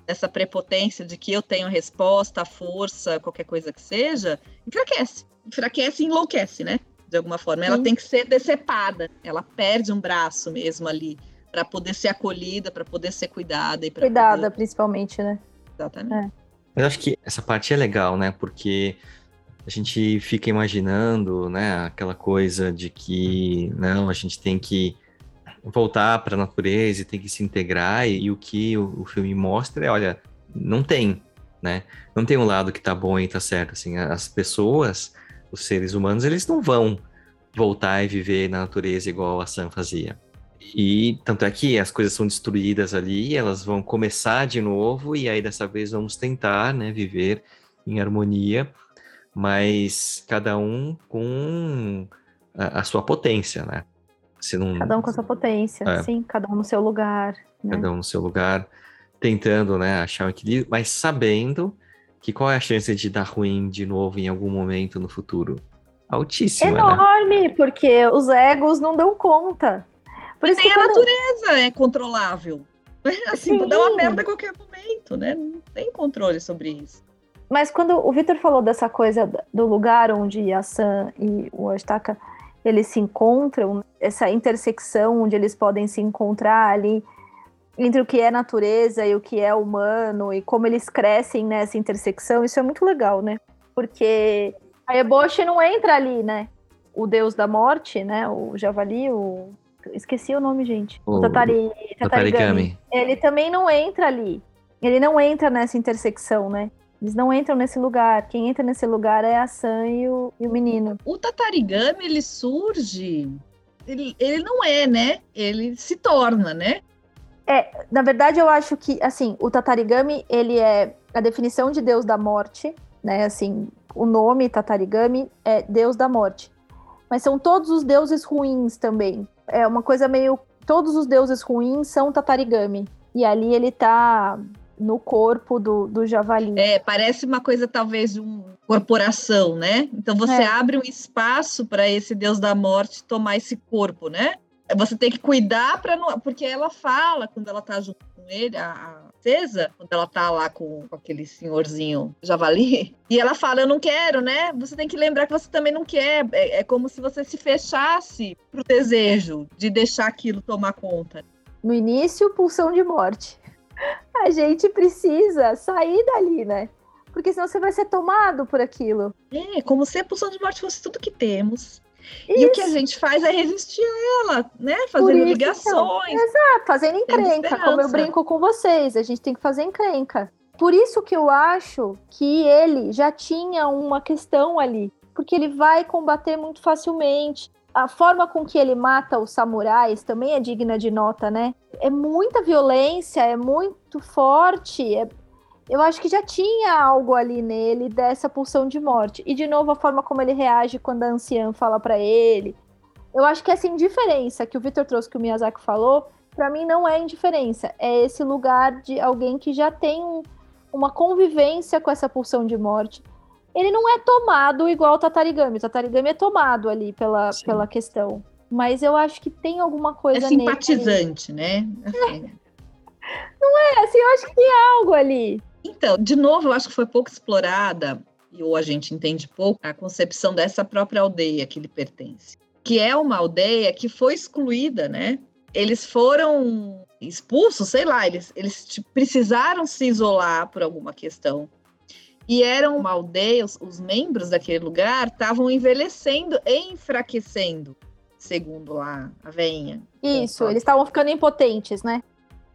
nessa prepotência de que eu tenho resposta, força, qualquer coisa que seja, enfraquece. Enfraquece e enlouquece, né? De alguma forma. Ela Sim. tem que ser decepada. Ela perde um braço mesmo ali para poder ser acolhida, para poder ser cuidada e cuidada poder... principalmente, né? Exatamente. É. Eu acho que essa parte é legal, né? Porque a gente fica imaginando, né, aquela coisa de que não, a gente tem que voltar para a natureza e tem que se integrar e, e o que o, o, filme mostra é, olha, não tem, né? Não tem um lado que tá bom e tá certo, assim, as pessoas, os seres humanos, eles não vão voltar e viver na natureza igual a Sam fazia. E tanto é que as coisas são destruídas ali, elas vão começar de novo, e aí dessa vez vamos tentar né, viver em harmonia, mas cada um com a, a sua potência, né? Se não... Cada um com a sua potência, é. sim, cada um no seu lugar. Né? Cada um no seu lugar, tentando né, achar um equilíbrio, mas sabendo que qual é a chance de dar ruim de novo em algum momento no futuro? Altíssima. Né? Enorme, né? porque os egos não dão conta. Por isso Nem a natureza é controlável. Assim, Sim. dá uma merda a qualquer momento, né? Não tem controle sobre isso. Mas quando o Victor falou dessa coisa do lugar onde a Sam e o Astaka eles se encontram, essa intersecção onde eles podem se encontrar ali entre o que é natureza e o que é humano e como eles crescem nessa intersecção, isso é muito legal, né? Porque a Eboshi não entra ali, né? O deus da morte, né? O javali, o Esqueci o nome, gente. O, Tatari, Tatarigami. Ele também não entra ali. Ele não entra nessa intersecção, né? Eles não entram nesse lugar. Quem entra nesse lugar é a Sam e o, e o menino. O Tatarigami, ele surge. Ele, ele não é, né? Ele se torna, né? É, na verdade, eu acho que, assim, o Tatarigami, ele é a definição de Deus da morte, né? Assim, o nome Tatarigami é Deus da morte. Mas são todos os deuses ruins também é uma coisa meio. Todos os deuses ruins são Tatarigami. E ali ele tá no corpo do, do javali. É, parece uma coisa talvez de uma corporação, né? Então você é. abre um espaço para esse deus da morte tomar esse corpo, né? Você tem que cuidar para não. Porque ela fala, quando ela tá junto com ele, a, princesa, quando ela tá lá com, com aquele senhorzinho javali, e ela fala: Eu não quero, né? Você tem que lembrar que você também não quer. É, é como se você se fechasse pro desejo de deixar aquilo tomar conta. No início, pulsão de morte. A gente precisa sair dali, né? Porque senão você vai ser tomado por aquilo. É, como se a pulsão de morte fosse tudo que temos. Isso. E o que a gente faz é resistir a ela, né? Fazendo isso, ligações. Então. Exato, fazendo encrenca, como eu brinco com vocês. A gente tem que fazer encrenca. Por isso que eu acho que ele já tinha uma questão ali. Porque ele vai combater muito facilmente. A forma com que ele mata os samurais também é digna de nota, né? É muita violência, é muito forte, é eu acho que já tinha algo ali nele dessa pulsão de morte. E de novo a forma como ele reage quando a anciã fala para ele. Eu acho que essa indiferença que o Victor trouxe que o Miyazaki falou, para mim não é indiferença, é esse lugar de alguém que já tem um, uma convivência com essa pulsão de morte. Ele não é tomado igual o Tatarigami. O Tatarigami é tomado ali pela, pela questão. Mas eu acho que tem alguma coisa É simpatizante, nele. né? Assim. É. Não é, assim, eu acho que tem algo ali. Então, de novo, eu acho que foi pouco explorada ou a gente entende pouco, a concepção dessa própria aldeia que ele pertence. Que é uma aldeia que foi excluída, né? Eles foram expulsos, sei lá, eles, eles precisaram se isolar por alguma questão. E eram uma aldeia, os, os membros daquele lugar estavam envelhecendo e enfraquecendo, segundo lá a veinha. Isso, eles estavam ficando impotentes, né?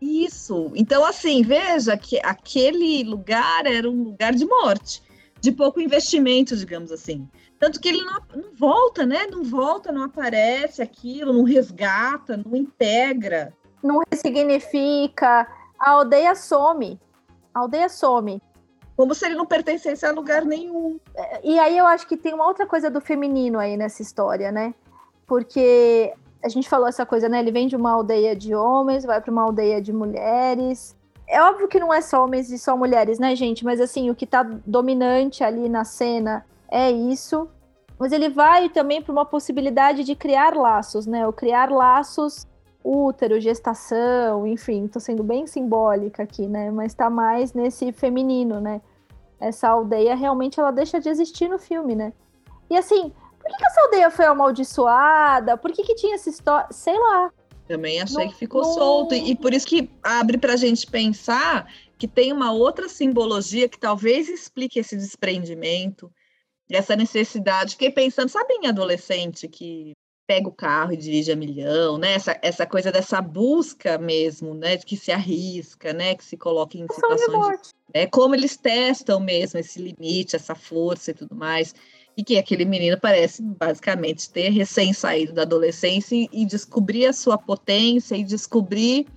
Isso. Então, assim, veja que aquele lugar era um lugar de morte, de pouco investimento, digamos assim. Tanto que ele não, não volta, né? Não volta, não aparece aquilo, não resgata, não integra. Não ressignifica. A aldeia some. A aldeia some. Como se ele não pertencesse a lugar nenhum. E aí eu acho que tem uma outra coisa do feminino aí nessa história, né? Porque a gente falou essa coisa, né? Ele vem de uma aldeia de homens, vai para uma aldeia de mulheres. É óbvio que não é só homens e só mulheres, né, gente? Mas assim, o que tá dominante ali na cena é isso. Mas ele vai também para uma possibilidade de criar laços, né? O criar laços útero, gestação, enfim, tô sendo bem simbólica aqui, né? Mas tá mais nesse feminino, né? Essa aldeia realmente ela deixa de existir no filme, né? E assim, por que, que essa aldeia foi amaldiçoada? Por que, que tinha essa história? Sei lá. Também achei não, que ficou não... solto. E por isso que abre para a gente pensar que tem uma outra simbologia que talvez explique esse desprendimento, essa necessidade. Fiquei pensando, sabe em adolescente que pega o carro e dirige a milhão, né? Essa, essa coisa dessa busca mesmo, né? Que se arrisca, né? Que se coloca em situações de, é como eles testam mesmo esse limite, essa força e tudo mais e que aquele menino parece basicamente ter recém saído da adolescência e, descobrir a sua potência e descobrir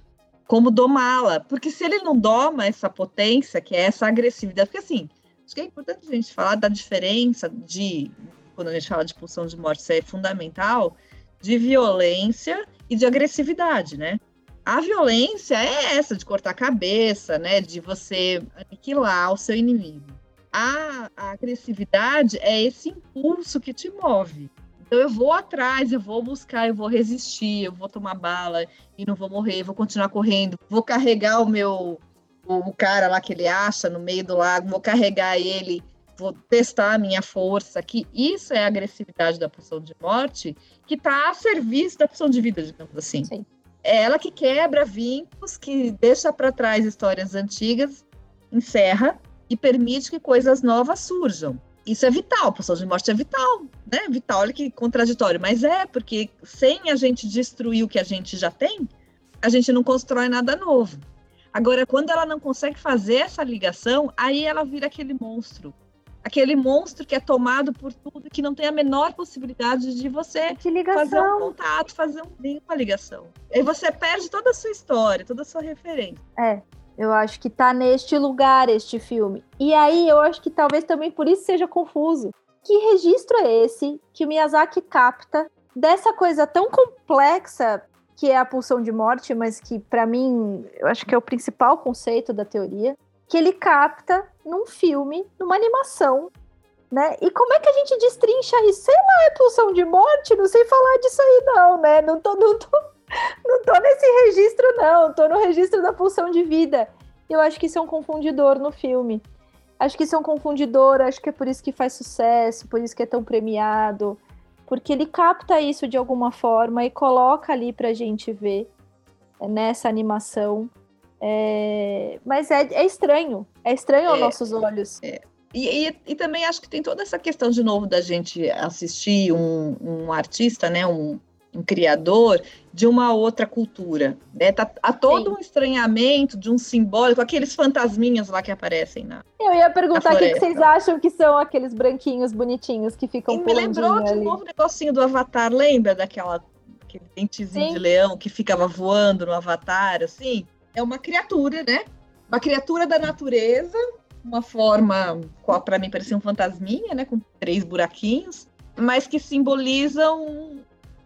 como domá-la. Porque se ele não doma essa potência, que é essa agressividade, porque assim, acho que é importante a gente falar da diferença de, quando a gente fala de pulsão de morte, é fundamental, de violência e de agressividade, né? A violência é essa de cortar a cabeça, né? De você aniquilar o seu inimigo a, a agressividade é esse impulso que te move. Então eu vou atrás, eu vou buscar, eu vou resistir, eu vou tomar bala e não vou morrer, vou continuar correndo, vou carregar o meu o cara lá que ele acha no meio do lago, vou carregar ele, vou testar a minha força, que isso é a agressividade da pulsão de morte, que está a serviço da pulsão de vida, digamos assim. Sim. É ela que quebra vínculos, que deixa para trás histórias antigas, encerra e permite que coisas novas surjam. Isso é vital, pulsão de morte é vital, né? Vital, olha que contraditório, mas é, porque sem a gente destruir o que a gente já tem, a gente não constrói nada novo. Agora, quando ela não consegue fazer essa ligação, aí ela vira aquele monstro. Aquele monstro que é tomado por tudo, que não tem a menor possibilidade de você fazer um contato, fazer um link com a ligação. Aí você perde toda a sua história, toda a sua referência. É, eu acho que tá neste lugar este filme. E aí eu acho que talvez também por isso seja confuso. Que registro é esse que o Miyazaki capta dessa coisa tão complexa que é a pulsão de morte, mas que para mim eu acho que é o principal conceito da teoria, que ele capta num filme, numa animação, né? E como é que a gente destrincha isso? Sei lá, é pulsão de morte? Não sei falar disso aí não, né? Não tô, não tô não tô nesse registro, não. Tô no registro da pulsão de vida. Eu acho que isso é um confundidor no filme. Acho que isso é um confundidor, acho que é por isso que faz sucesso, por isso que é tão premiado. Porque ele capta isso de alguma forma e coloca ali pra gente ver é, nessa animação. É... Mas é, é, estranho. É estranho aos é, nossos olhos. É. E, e, e, também acho que tem toda essa questão, de novo, da gente assistir um, um artista, né? Um, um criador de uma outra cultura. Né? Tá, há todo Sim. um estranhamento de um simbólico, aqueles fantasminhas lá que aparecem na. Eu ia perguntar o que, que, vocês acham que são aqueles branquinhos bonitinhos que ficam Me lembrou de novo o negocinho do Avatar, lembra daquela aquele dentezinho Sim. de leão que ficava voando no Avatar, assim? É uma criatura, né? Uma criatura da natureza, uma forma, para mim parecia um fantasminha, né? Com três buraquinhos, mas que simbolizam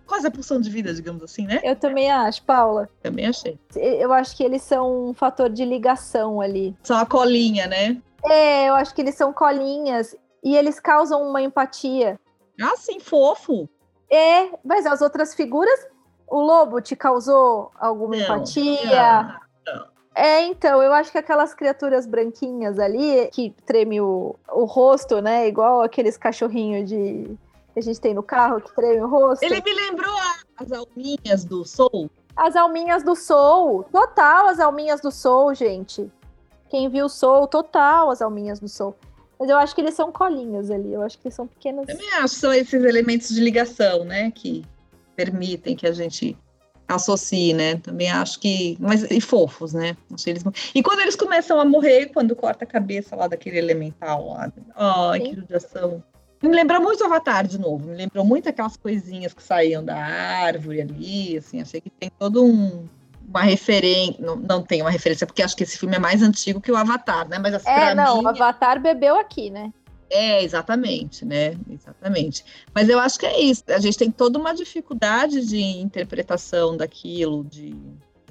quase a pulsão de vida, digamos assim, né? Eu também acho, Paula. Também achei. Eu acho que eles são um fator de ligação ali. São a colinha, né? É, eu acho que eles são colinhas e eles causam uma empatia. Ah, sim, fofo. É, mas as outras figuras, o lobo te causou alguma não, empatia? Não, não. É, então, eu acho que aquelas criaturas branquinhas ali, que treme o, o rosto, né? Igual aqueles cachorrinhos de que a gente tem no carro, que treme o rosto. Ele me lembrou as alminhas do Soul. As alminhas do Soul. Total as alminhas do Soul, gente. Quem viu Soul, total as alminhas do Soul. Mas eu acho que eles são colinhos ali. Eu acho que eles são pequenos. Também acho que são esses elementos de ligação, né? Que permitem que a gente associe, né? Também acho que. Mas, e fofos, né? Eles... E quando eles começam a morrer, quando corta a cabeça lá daquele elemental lá. Ai, Sim. que judiação. Me lembrou muito o Avatar de novo. Me lembrou muito aquelas coisinhas que saíam da árvore ali. Assim, achei que tem todo um, uma referência. Não, não tem uma referência, porque acho que esse filme é mais antigo que o Avatar, né? Mas assim, É, não, mim, o Avatar bebeu aqui, né? É, exatamente, né? Exatamente. Mas eu acho que é isso. A gente tem toda uma dificuldade de interpretação daquilo, de,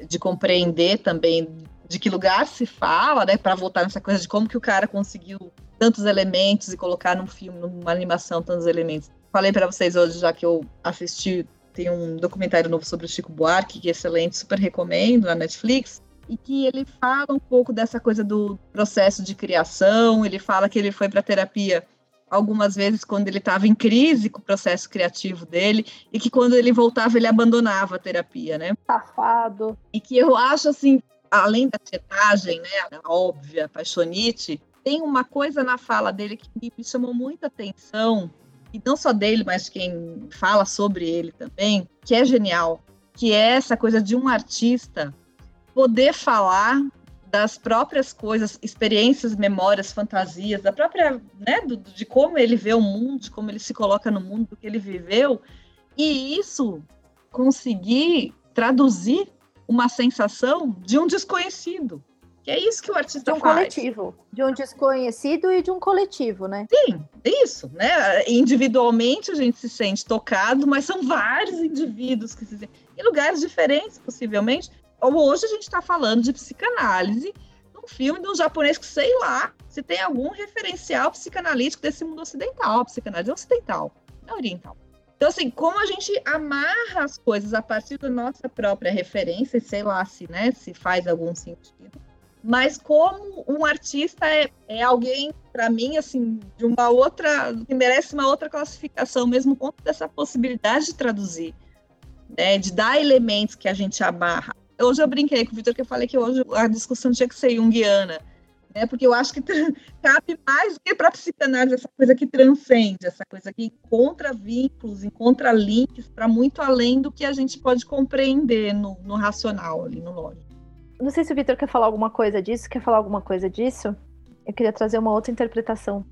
de compreender também de que lugar se fala, né? Para voltar nessa coisa de como que o cara conseguiu tantos elementos e colocar num filme, numa animação, tantos elementos. Falei para vocês hoje, já que eu assisti, tem um documentário novo sobre o Chico Buarque, que é excelente, super recomendo na Netflix e que ele fala um pouco dessa coisa do processo de criação. Ele fala que ele foi para terapia algumas vezes quando ele estava em crise com o processo criativo dele e que quando ele voltava ele abandonava a terapia, né? Safado. E que eu acho assim, além da tietagem, né, óbvia paixonite, tem uma coisa na fala dele que me chamou muita atenção e não só dele, mas quem fala sobre ele também, que é genial, que é essa coisa de um artista poder falar das próprias coisas, experiências, memórias, fantasias, da própria, né, do, de como ele vê o mundo, de como ele se coloca no mundo, do que ele viveu, e isso conseguir traduzir uma sensação de um desconhecido. Que é isso que o artista de um faz. coletivo, de um desconhecido e de um coletivo, né? Sim, isso, né? Individualmente a gente se sente tocado, mas são vários indivíduos que se sentem em lugares diferentes, possivelmente, Hoje a gente está falando de psicanálise num filme de um japonês que sei lá se tem algum referencial psicanalítico desse mundo ocidental. A psicanálise é ocidental, não é oriental. Então, assim, como a gente amarra as coisas a partir da nossa própria referência, sei lá se, né, se faz algum sentido, mas como um artista é, é alguém, para mim, assim, de uma outra, que merece uma outra classificação, mesmo conta dessa possibilidade de traduzir, né, de dar elementos que a gente amarra Hoje eu brinquei com o Vitor que eu falei que hoje a discussão tinha que ser junguiana, né? Porque eu acho que cabe mais do que para psicanálise essa coisa que transcende, essa coisa que encontra vínculos, encontra links para muito além do que a gente pode compreender no, no racional ali, no lógico. Não sei se o Vitor quer falar alguma coisa disso, quer falar alguma coisa disso? Eu queria trazer uma outra interpretação.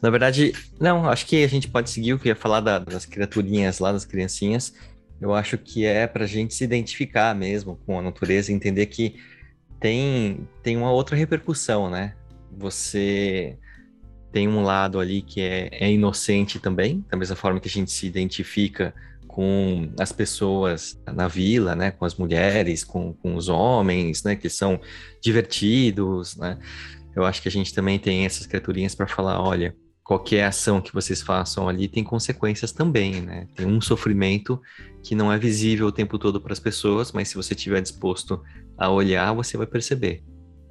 Na verdade, não, acho que a gente pode seguir o que ia falar da, das criaturinhas lá, das criancinhas, eu acho que é para a gente se identificar mesmo com a natureza, entender que tem, tem uma outra repercussão, né? Você tem um lado ali que é, é inocente também, da mesma forma que a gente se identifica com as pessoas na vila, né, com as mulheres, com, com os homens, né, que são divertidos, né? Eu acho que a gente também tem essas criaturinhas para falar, olha, qualquer ação que vocês façam ali tem consequências também, né? Tem um sofrimento que não é visível o tempo todo para as pessoas, mas se você estiver disposto a olhar, você vai perceber.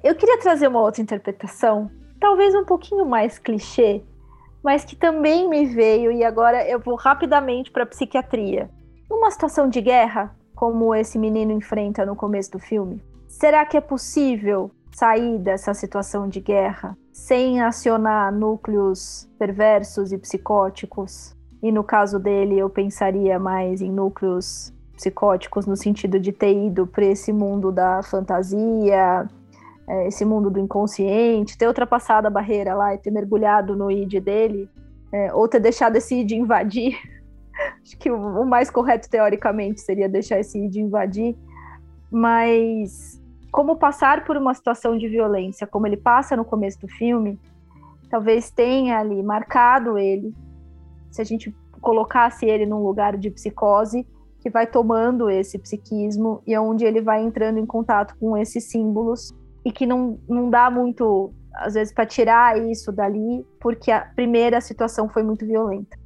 Eu queria trazer uma outra interpretação, talvez um pouquinho mais clichê, mas que também me veio e agora eu vou rapidamente para a psiquiatria. Numa situação de guerra, como esse menino enfrenta no começo do filme, será que é possível sair dessa situação de guerra sem acionar núcleos perversos e psicóticos. E no caso dele, eu pensaria mais em núcleos psicóticos no sentido de ter ido para esse mundo da fantasia, é, esse mundo do inconsciente, ter ultrapassado a barreira lá e ter mergulhado no id dele, é, ou ter deixado esse id invadir. Acho que o mais correto teoricamente seria deixar esse id invadir, mas como passar por uma situação de violência, como ele passa no começo do filme, talvez tenha ali marcado ele. Se a gente colocasse ele num lugar de psicose, que vai tomando esse psiquismo e é onde ele vai entrando em contato com esses símbolos e que não, não dá muito, às vezes, para tirar isso dali, porque a primeira situação foi muito violenta.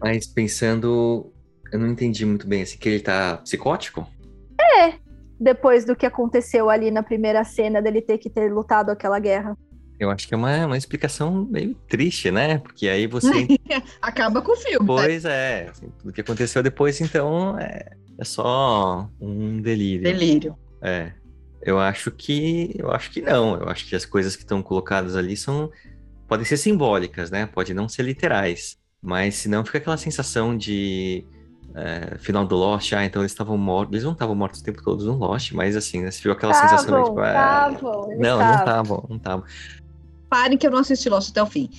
Mas pensando, eu não entendi muito bem, assim, que ele tá psicótico? É, depois do que aconteceu ali na primeira cena dele ter que ter lutado aquela guerra. Eu acho que é uma, uma explicação meio triste, né? Porque aí você. Acaba com o filme. Né? Pois é. Assim, tudo que aconteceu depois, então, é, é só um delírio. Delírio. É. Eu acho que. Eu acho que não. Eu acho que as coisas que estão colocadas ali são. podem ser simbólicas, né? Pode não ser literais. Mas senão fica aquela sensação de é, final do Lost, ah, então eles estavam mortos. Eles não estavam mortos o tempo todo no Lost, mas assim, né, viu aquela tavam, sensação de tipo, ah, não, não estavam, não estavam. Parem que eu não assisti Lost até o fim.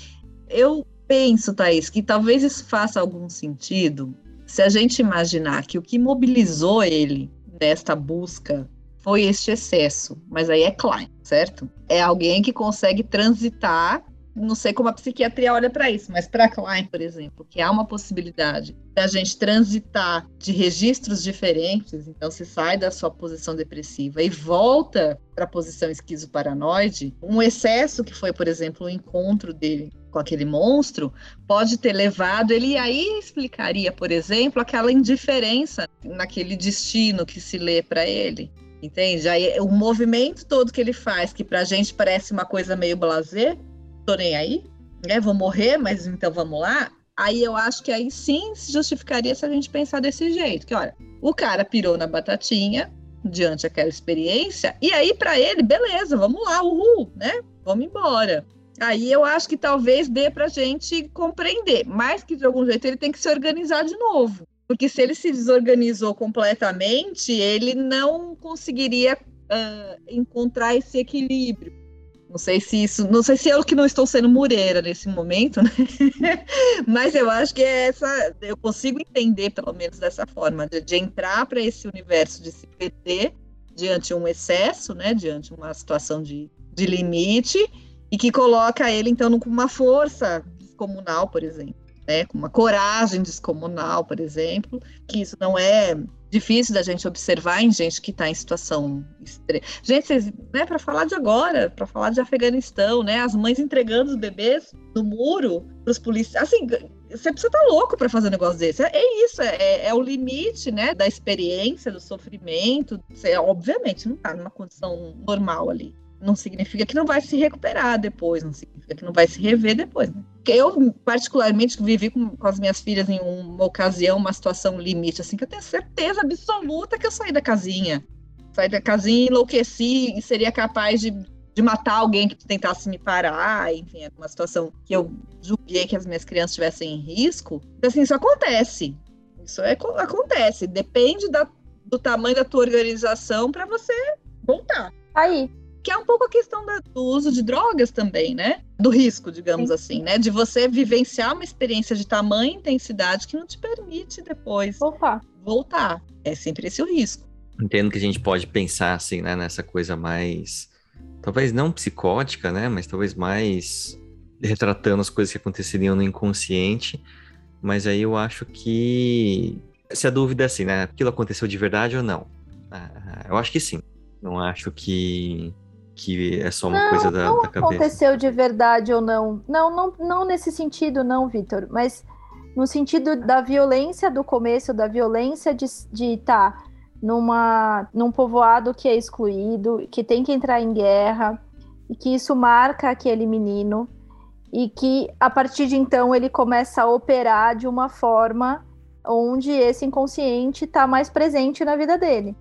Eu penso, Thaís, que talvez isso faça algum sentido se a gente imaginar que o que mobilizou ele nesta busca foi este excesso, mas aí é Klein, certo? É alguém que consegue transitar não sei como a psiquiatria olha para isso, mas para Klein, por exemplo, que há uma possibilidade da gente transitar de registros diferentes, então se sai da sua posição depressiva e volta para a posição esquizoparanoide, um excesso que foi, por exemplo, o encontro dele com aquele monstro, pode ter levado ele aí explicaria, por exemplo, aquela indiferença naquele destino que se lê para ele. Entende? Aí, o movimento todo que ele faz, que para a gente parece uma coisa meio blazer, tô nem aí, né? Vou morrer, mas então vamos lá. Aí eu acho que aí sim se justificaria se a gente pensar desse jeito, que olha, o cara pirou na batatinha diante daquela experiência, e aí para ele, beleza, vamos lá, uhul, né? Vamos embora. Aí eu acho que talvez dê pra gente compreender, mas que de algum jeito ele tem que se organizar de novo. Porque se ele se desorganizou completamente, ele não conseguiria uh, encontrar esse equilíbrio. Não sei se isso, não sei se eu que não estou sendo mureira nesse momento, né? Mas eu acho que é essa, eu consigo entender pelo menos dessa forma de, de entrar para esse universo de se perder diante um excesso, né? Diante uma situação de, de limite e que coloca ele então com uma força descomunal, por exemplo, né? Com uma coragem descomunal, por exemplo, que isso não é difícil da gente observar em gente que está em situação extrema. Gente, vocês, né, para falar de agora, para falar de Afeganistão, né, as mães entregando os bebês no muro para os policiais, assim, você precisa estar tá louco para fazer um negócio desse. É, é isso, é, é, é, o limite, né, da experiência, do sofrimento. Você, obviamente, não está numa condição normal ali não significa que não vai se recuperar depois, não significa que não vai se rever depois. Né? Eu, particularmente, vivi com, com, as minhas filhas em uma ocasião, uma situação limite, assim, que eu tenho certeza absoluta que eu saí da casinha. Saí da casinha, enlouqueci e seria capaz de, de matar alguém que tentasse me parar, enfim, é uma situação que eu julguei que as minhas crianças estivessem em risco. Então, assim, isso acontece. Isso é, acontece. Depende da, do tamanho da tua organização para você voltar. Aí, que é um pouco a questão da, do uso de drogas também, né? Do risco, digamos Sim. assim, né? De você vivenciar uma experiência de tamanha intensidade que não te permite depois voltar. voltar. É sempre esse o risco. Entendo que a gente pode pensar assim, né, nessa coisa mais talvez não psicótica, né, mas talvez mais retratando as coisas que aconteceriam no inconsciente, mas aí eu acho que se a dúvida é assim, né, aquilo aconteceu de verdade ou não? Ah, eu acho que sim. Não acho que que é só uma não, coisa da, não da cabeça. aconteceu de verdade ou não. Não, não, não nesse sentido, não, Vitor. Mas no sentido da violência do começo, da violência de estar tá numa, num povoado que é excluído, que tem que entrar em guerra, e que isso marca aquele menino, e que a partir de então ele começa a operar de uma forma onde esse inconsciente está mais presente na vida dele.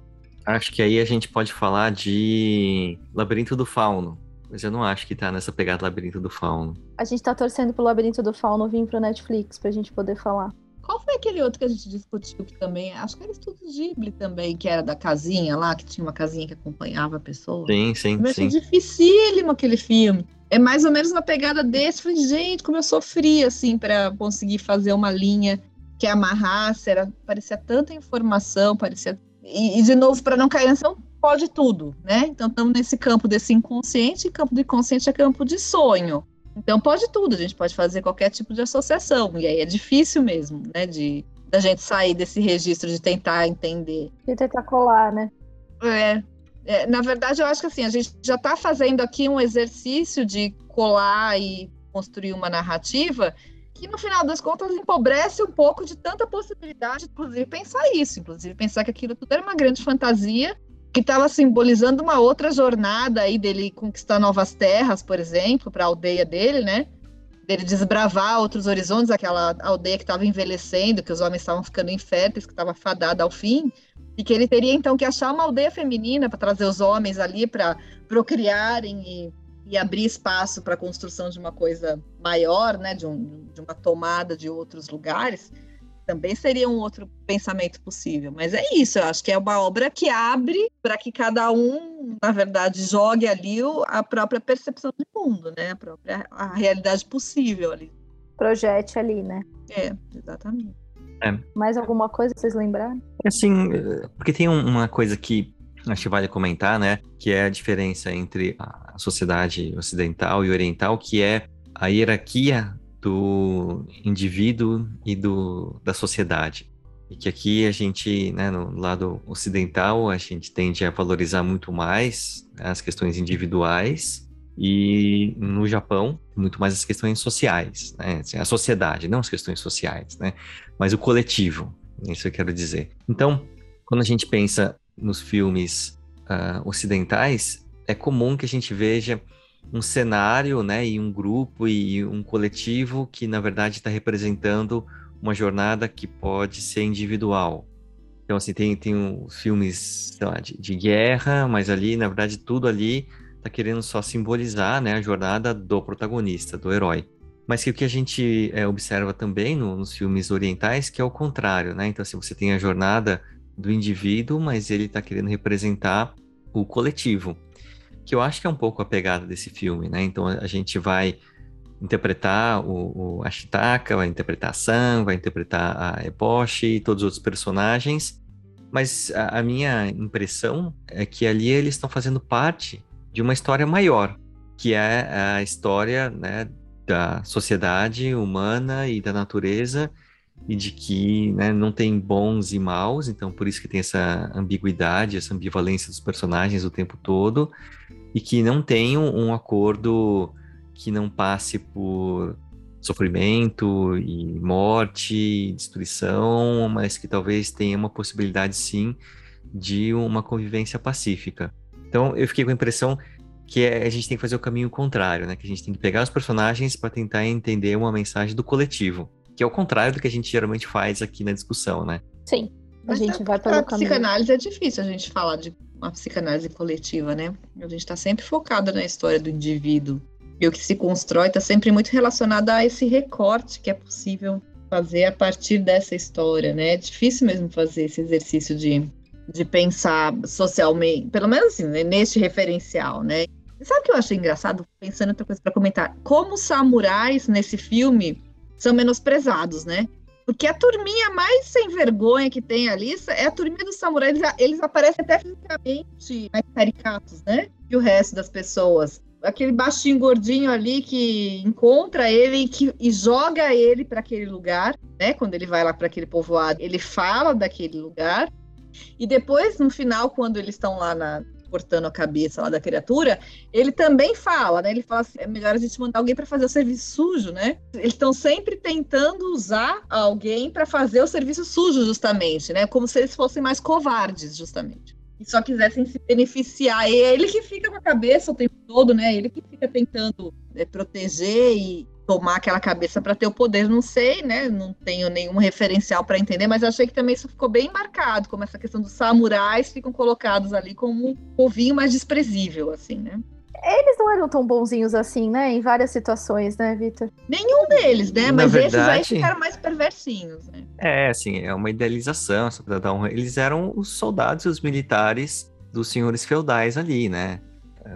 Acho que aí a gente pode falar de Labirinto do Fauno. Mas eu não acho que tá nessa pegada Labirinto do Fauno. A gente tá torcendo pro Labirinto do Fauno vir pro Netflix pra gente poder falar. Qual foi aquele outro que a gente discutiu que também, acho que era Estudo Ghibli também, que era da casinha lá, que tinha uma casinha que acompanhava a pessoa? Sim, sim, Mas sim. dificílimo aquele filme. É mais ou menos uma pegada desse. Falei, gente, como eu sofri, assim, para conseguir fazer uma linha que amarrasse, era, parecia tanta informação, parecia e, e de novo, para não cair nessa, pode tudo, né? Então, estamos nesse campo desse inconsciente, e campo do inconsciente é campo de sonho. Então, pode tudo, a gente pode fazer qualquer tipo de associação, e aí é difícil mesmo, né, de da gente sair desse registro, de tentar entender. De tentar colar, né? É, é, na verdade, eu acho que assim, a gente já está fazendo aqui um exercício de colar e construir uma narrativa que no final das contas empobrece um pouco de tanta possibilidade, inclusive pensar isso, inclusive pensar que aquilo tudo era uma grande fantasia que estava simbolizando uma outra jornada aí dele conquistar novas terras, por exemplo, para a aldeia dele, né? Dele desbravar outros horizontes, aquela aldeia que estava envelhecendo, que os homens estavam ficando inférteis, que estava fadada ao fim, e que ele teria então que achar uma aldeia feminina para trazer os homens ali para procriarem e, e, abrir espaço para a construção de uma coisa maior, né? De, um, de uma tomada de outros lugares também seria um outro pensamento possível. Mas é isso, eu acho que é uma obra que abre para que cada um, na verdade, jogue ali a própria percepção do mundo, né? A própria a realidade possível ali. Projete ali, né? É, exatamente. É. Mais alguma coisa vocês lembraram? Assim, porque tem uma coisa que acho que vale comentar, né? Que é a diferença entre a sociedade ocidental e oriental, que é a hierarquia do indivíduo e do, da sociedade. E que aqui a gente, né, no lado ocidental, a gente tende a valorizar muito mais né, as questões individuais e no Japão, muito mais as questões sociais, né? Assim, a sociedade, não as questões sociais, né? Mas o coletivo, isso eu quero dizer. Então, quando a gente pensa nos filmes uh, ocidentais, é comum que a gente veja um cenário, né, e um grupo e um coletivo que na verdade está representando uma jornada que pode ser individual. Então assim tem tem filmes lá, de, de, guerra, mas ali na verdade tudo ali está querendo só simbolizar, né, a jornada do protagonista, do herói. Mas que o que a gente é, observa também no, nos filmes orientais que é o contrário, né? Então assim você tem a jornada do indivíduo, mas ele está querendo representar o coletivo que eu acho que é um pouco a pegada desse filme, né? Então a gente vai interpretar o, o Ashitaka, vai interpretar a Sam, vai interpretar a Eboshi e todos os outros personagens, mas a, a minha impressão é que ali eles estão fazendo parte de uma história maior, que é a história né, da sociedade humana e da natureza e de que né, não tem bons e maus, então por isso que tem essa ambiguidade, essa ambivalência dos personagens o tempo todo, e que não tenham um acordo que não passe por sofrimento e morte e destruição, mas que talvez tenha uma possibilidade sim de uma convivência pacífica. Então eu fiquei com a impressão que é, a gente tem que fazer o caminho contrário, né? Que a gente tem que pegar os personagens para tentar entender uma mensagem do coletivo, que é o contrário do que a gente geralmente faz aqui na discussão, né? Sim. A Mas gente a, vai pelo a caminho. psicanálise é difícil a gente falar de uma psicanálise coletiva, né? A gente está sempre focado na história do indivíduo. E o que se constrói está sempre muito relacionado a esse recorte que é possível fazer a partir dessa história, né? É difícil mesmo fazer esse exercício de, de pensar socialmente, pelo menos assim, né? neste referencial, né? E sabe o que eu achei engraçado? Pensando em outra coisa para comentar. Como os samurais nesse filme são menosprezados, né? Porque a turminha mais sem vergonha que tem ali é a turminha dos samurais. Eles, eles aparecem até fisicamente mais caricatos, né? Que o resto das pessoas. Aquele baixinho gordinho ali que encontra ele que, e joga ele para aquele lugar, né? Quando ele vai lá para aquele povoado, ele fala daquele lugar. E depois, no final, quando eles estão lá na, cortando a cabeça lá da criatura, ele também fala, né? Ele fala assim, é melhor a gente mandar alguém para fazer o serviço sujo, né? Eles estão sempre tentando usar alguém para fazer o serviço sujo, justamente, né? Como se eles fossem mais covardes, justamente. E só quisessem se beneficiar. E é ele que fica com a cabeça o tempo todo, né? Ele que fica tentando é, proteger e tomar aquela cabeça para ter o poder, não sei, né? Não tenho nenhum referencial para entender, mas achei que também isso ficou bem marcado, como essa questão dos samurais ficam colocados ali como um povinho mais desprezível, assim, né? Eles não eram tão bonzinhos assim, né? Em várias situações, né, Vitor? Nenhum deles, né? Na Mas verdade- esses aí ficaram mais perversinhos, né? É, assim, é uma idealização. Eles eram os soldados e os militares dos senhores feudais ali, né?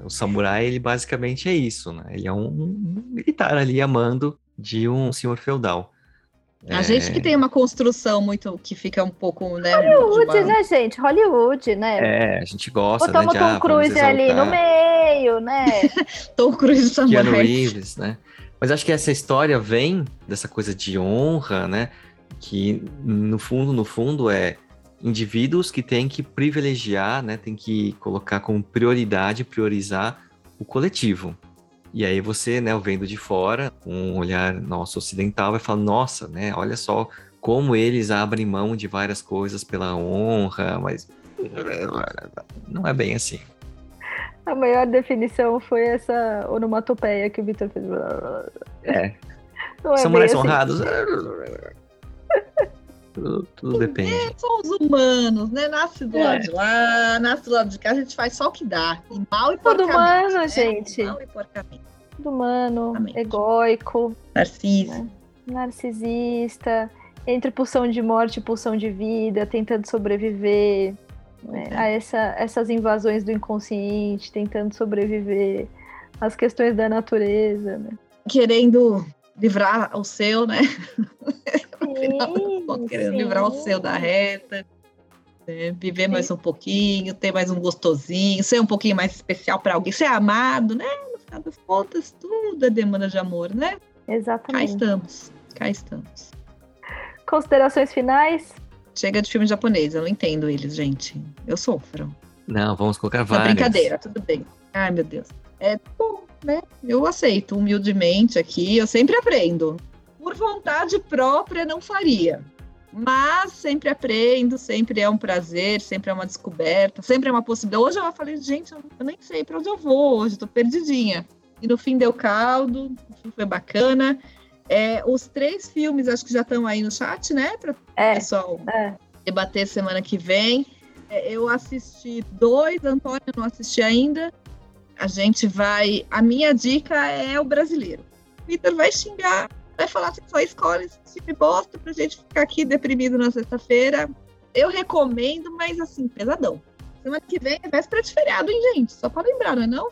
O samurai, ele basicamente é isso, né? Ele é um, um militar ali amando de um senhor feudal. A É, gente que tem uma construção muito que fica um pouco, né? Hollywood, uma- né, gente? Hollywood, né? É, a gente gosta, Botamos né? de, ah, Tom vamos Cruise ali no meio, né? Tom Cruise Keanu samurai. Reeves, né? Mas acho que essa história vem dessa coisa de honra, né? Que no fundo, no fundo, é indivíduos que têm que privilegiar, né? Tem que colocar como prioridade, priorizar o coletivo. E aí você, né, vendo de fora, com um olhar nosso ocidental, vai falar, nossa, né, olha só como eles abrem mão de várias coisas pela honra, mas Não é bem assim. A maior definição foi essa onomatopeia que o Vitor fez. É. É São morais assim. honrados. Tudo, tudo depende. É, são os humanos, né? Nasce do É. lado de lá, nasce do lado de cá, a gente faz só o que dá. E mal e Tudo humano, né? gente. Mal e porcamente. Tudo humano, Exatamente. egóico, Narciso. narcisista, entre pulsão de morte e pulsão de vida, tentando sobreviver né, É. a essa, essas invasões do inconsciente, tentando sobreviver às questões da natureza. Né? Querendo livrar o seu, né? Sim, querendo sim. livrar o seu da reta. né? Viver mais um pouquinho, ter mais um gostosinho, ser um pouquinho mais especial para alguém, ser amado, né? No final das contas, tudo é demanda de amor, né? Cá Exatamente. estamos, cá estamos. Considerações finais? Chega de filme japonês, eu não entendo eles, gente. Eu sofro. Não, vamos colocar Não, vários. brincadeira, tudo bem. Ai, meu Deus. É bom, né? Eu aceito humildemente aqui, eu sempre aprendo. Por vontade própria, não faria. Mas sempre aprendo, sempre é um prazer, sempre é uma descoberta, sempre é uma possibilidade. Hoje eu falei, gente, eu nem sei para onde eu vou hoje, tô perdidinha. E no fim deu caldo, no fim foi bacana. É, os três filmes acho que já estão aí no chat, né? Para É, pessoal é. debater semana que vem. É, Eu assisti dois, Antônio não assisti ainda. A gente vai. A minha dica é o brasileiro. O Vitor vai xingar, vai falar que só escolhe esse time bosta pra gente ficar aqui deprimido na sexta-feira. Eu recomendo, mas assim, pesadão. Semana que vem é véspera de feriado, hein, gente? Só pra lembrar, não é não?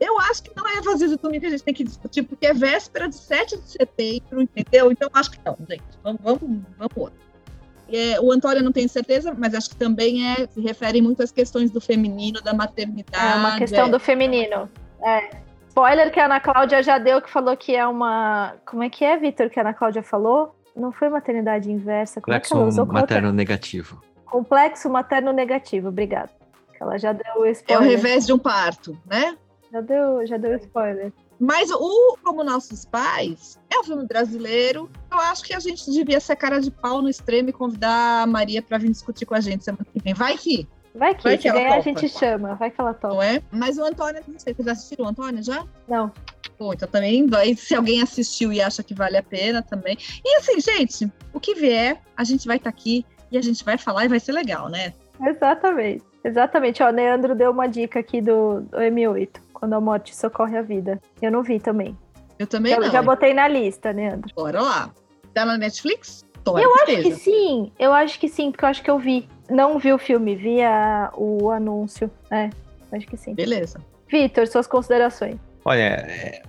Eu acho que não é vazio de domingo que a gente tem que discutir, porque é véspera de 7 de setembro, entendeu? Então acho que não, gente. Vamos, vamos, vamos outro. É, o Antônio não tenho certeza, mas acho que também é, se refere muito às questões do feminino, da maternidade. É uma questão é. do feminino. É. Spoiler que a Ana Cláudia já deu, que falou que é uma. Como é que é, Vitor, que a Ana Cláudia falou? Não foi maternidade inversa. Como é que ela Complexo usou? Qual outra? materno negativo. Complexo materno negativo, obrigada. Ela já deu o É o spoiler. revés de um parto, né? Já deu, já deu spoiler. Mas o Como Nossos Pais é um filme brasileiro. Eu acho que a gente devia ser cara de pau no extremo e convidar a Maria para vir discutir com a gente semana que vem. Vai que, Vai que, Vai se que ela ganhar a gente chama. Vai que ela topa. não é? Mas o Antônio, não sei, vocês assistiram o Antônio já? Não. Bom, então também, vai- se alguém assistiu e acha que vale a pena também. E assim, gente, o que vier, a gente vai estar aqui e a gente vai falar e vai ser legal, né? Exatamente. Exatamente. Ó, o Neandro deu uma dica aqui do, do M8. Quando a morte socorre a vida. Eu não vi também. Eu também Já, não. já botei na lista, Neandro. Bora lá. Tá na Netflix? Tomara Eu que acho que sim, eu acho que sim, porque eu acho que eu vi. Não vi o filme, vi a- o anúncio. É, acho que sim. Beleza. Vitor, suas considerações. Olha, é,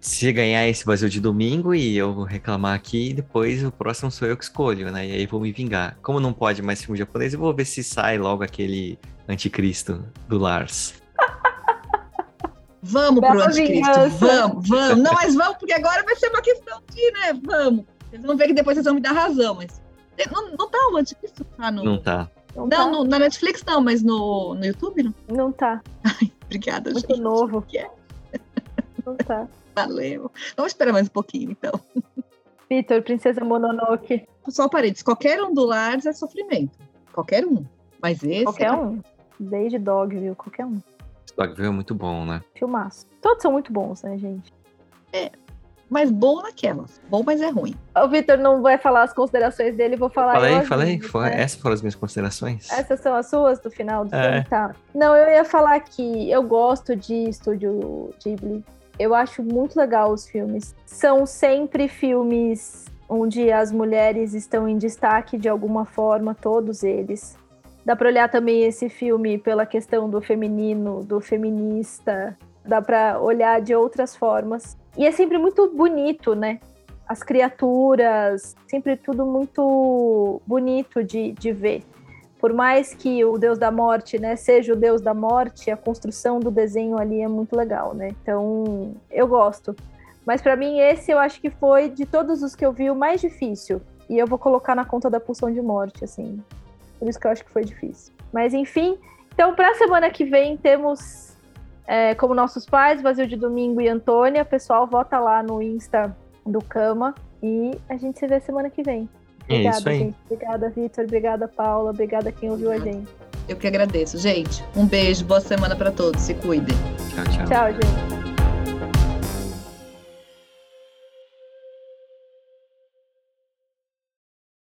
se ganhar esse vazio de domingo e eu reclamar aqui, depois o próximo sou eu que escolho, né? E aí vou me vingar. Como não pode mais filme japonês, eu vou ver se sai logo aquele anticristo do Lars. Vamos Bela pro anticristo. Vamos, vamos. Não, mas vamos, porque agora vai ser uma questão de, né? Vamos. Vocês vão ver que depois vocês vão me dar razão, mas. Não, não tá o anticristo? Tá no... Não tá. Não, Não, tá. no- na Netflix não, mas no, no YouTube não. Não tá. Obrigada, Muito gente. novo. Que é? Não tá. Valeu. Vamos esperar mais um pouquinho, então. Vitor, Princesa Mononoke. Só parênteses, qualquer um do Lars é sofrimento. Qualquer um. Mas esse. Qualquer é... um. Desde Dogville, qualquer um. Dogville é muito bom, né? Filmaço. Todos são muito bons, né, gente? Mas bom naquelas. Bom, mas é ruim. O Vitor não vai falar as considerações dele, vou falar falei, falei. foi- né? Essas foram as minhas considerações. Essas são as suas do final do É. filme, tá? Não, eu ia falar que eu gosto de Estúdio Ghibli. Eu acho muito legal os filmes. São sempre filmes onde as mulheres estão em destaque de alguma forma, todos eles. Dá pra olhar também esse filme pela questão do feminino, do feminista. Dá pra olhar de outras formas. E é sempre muito bonito, né? As criaturas, sempre tudo muito bonito de, de ver por mais que o Deus da Morte, né, seja o Deus da Morte, a construção do desenho ali é muito legal, né? Então, eu gosto. Mas pra mim esse eu acho que foi de todos os que eu vi o mais difícil. E eu vou colocar na conta da pulsão de morte, assim. Por isso que eu acho que foi difícil. Mas enfim, então pra semana que vem temos é, como nossos pais, Vazio de Domingo e Antônia. Pessoal, vota lá no Insta do Cama e a gente se vê semana que vem. É Obrigada, isso aí. gente. Obrigada, Vitor. Obrigada, Paula. Obrigada quem ouviu a gente. Eu que agradeço, gente. Um beijo, boa semana para todos. Se cuidem. Tchau, tchau. Tchau, gente.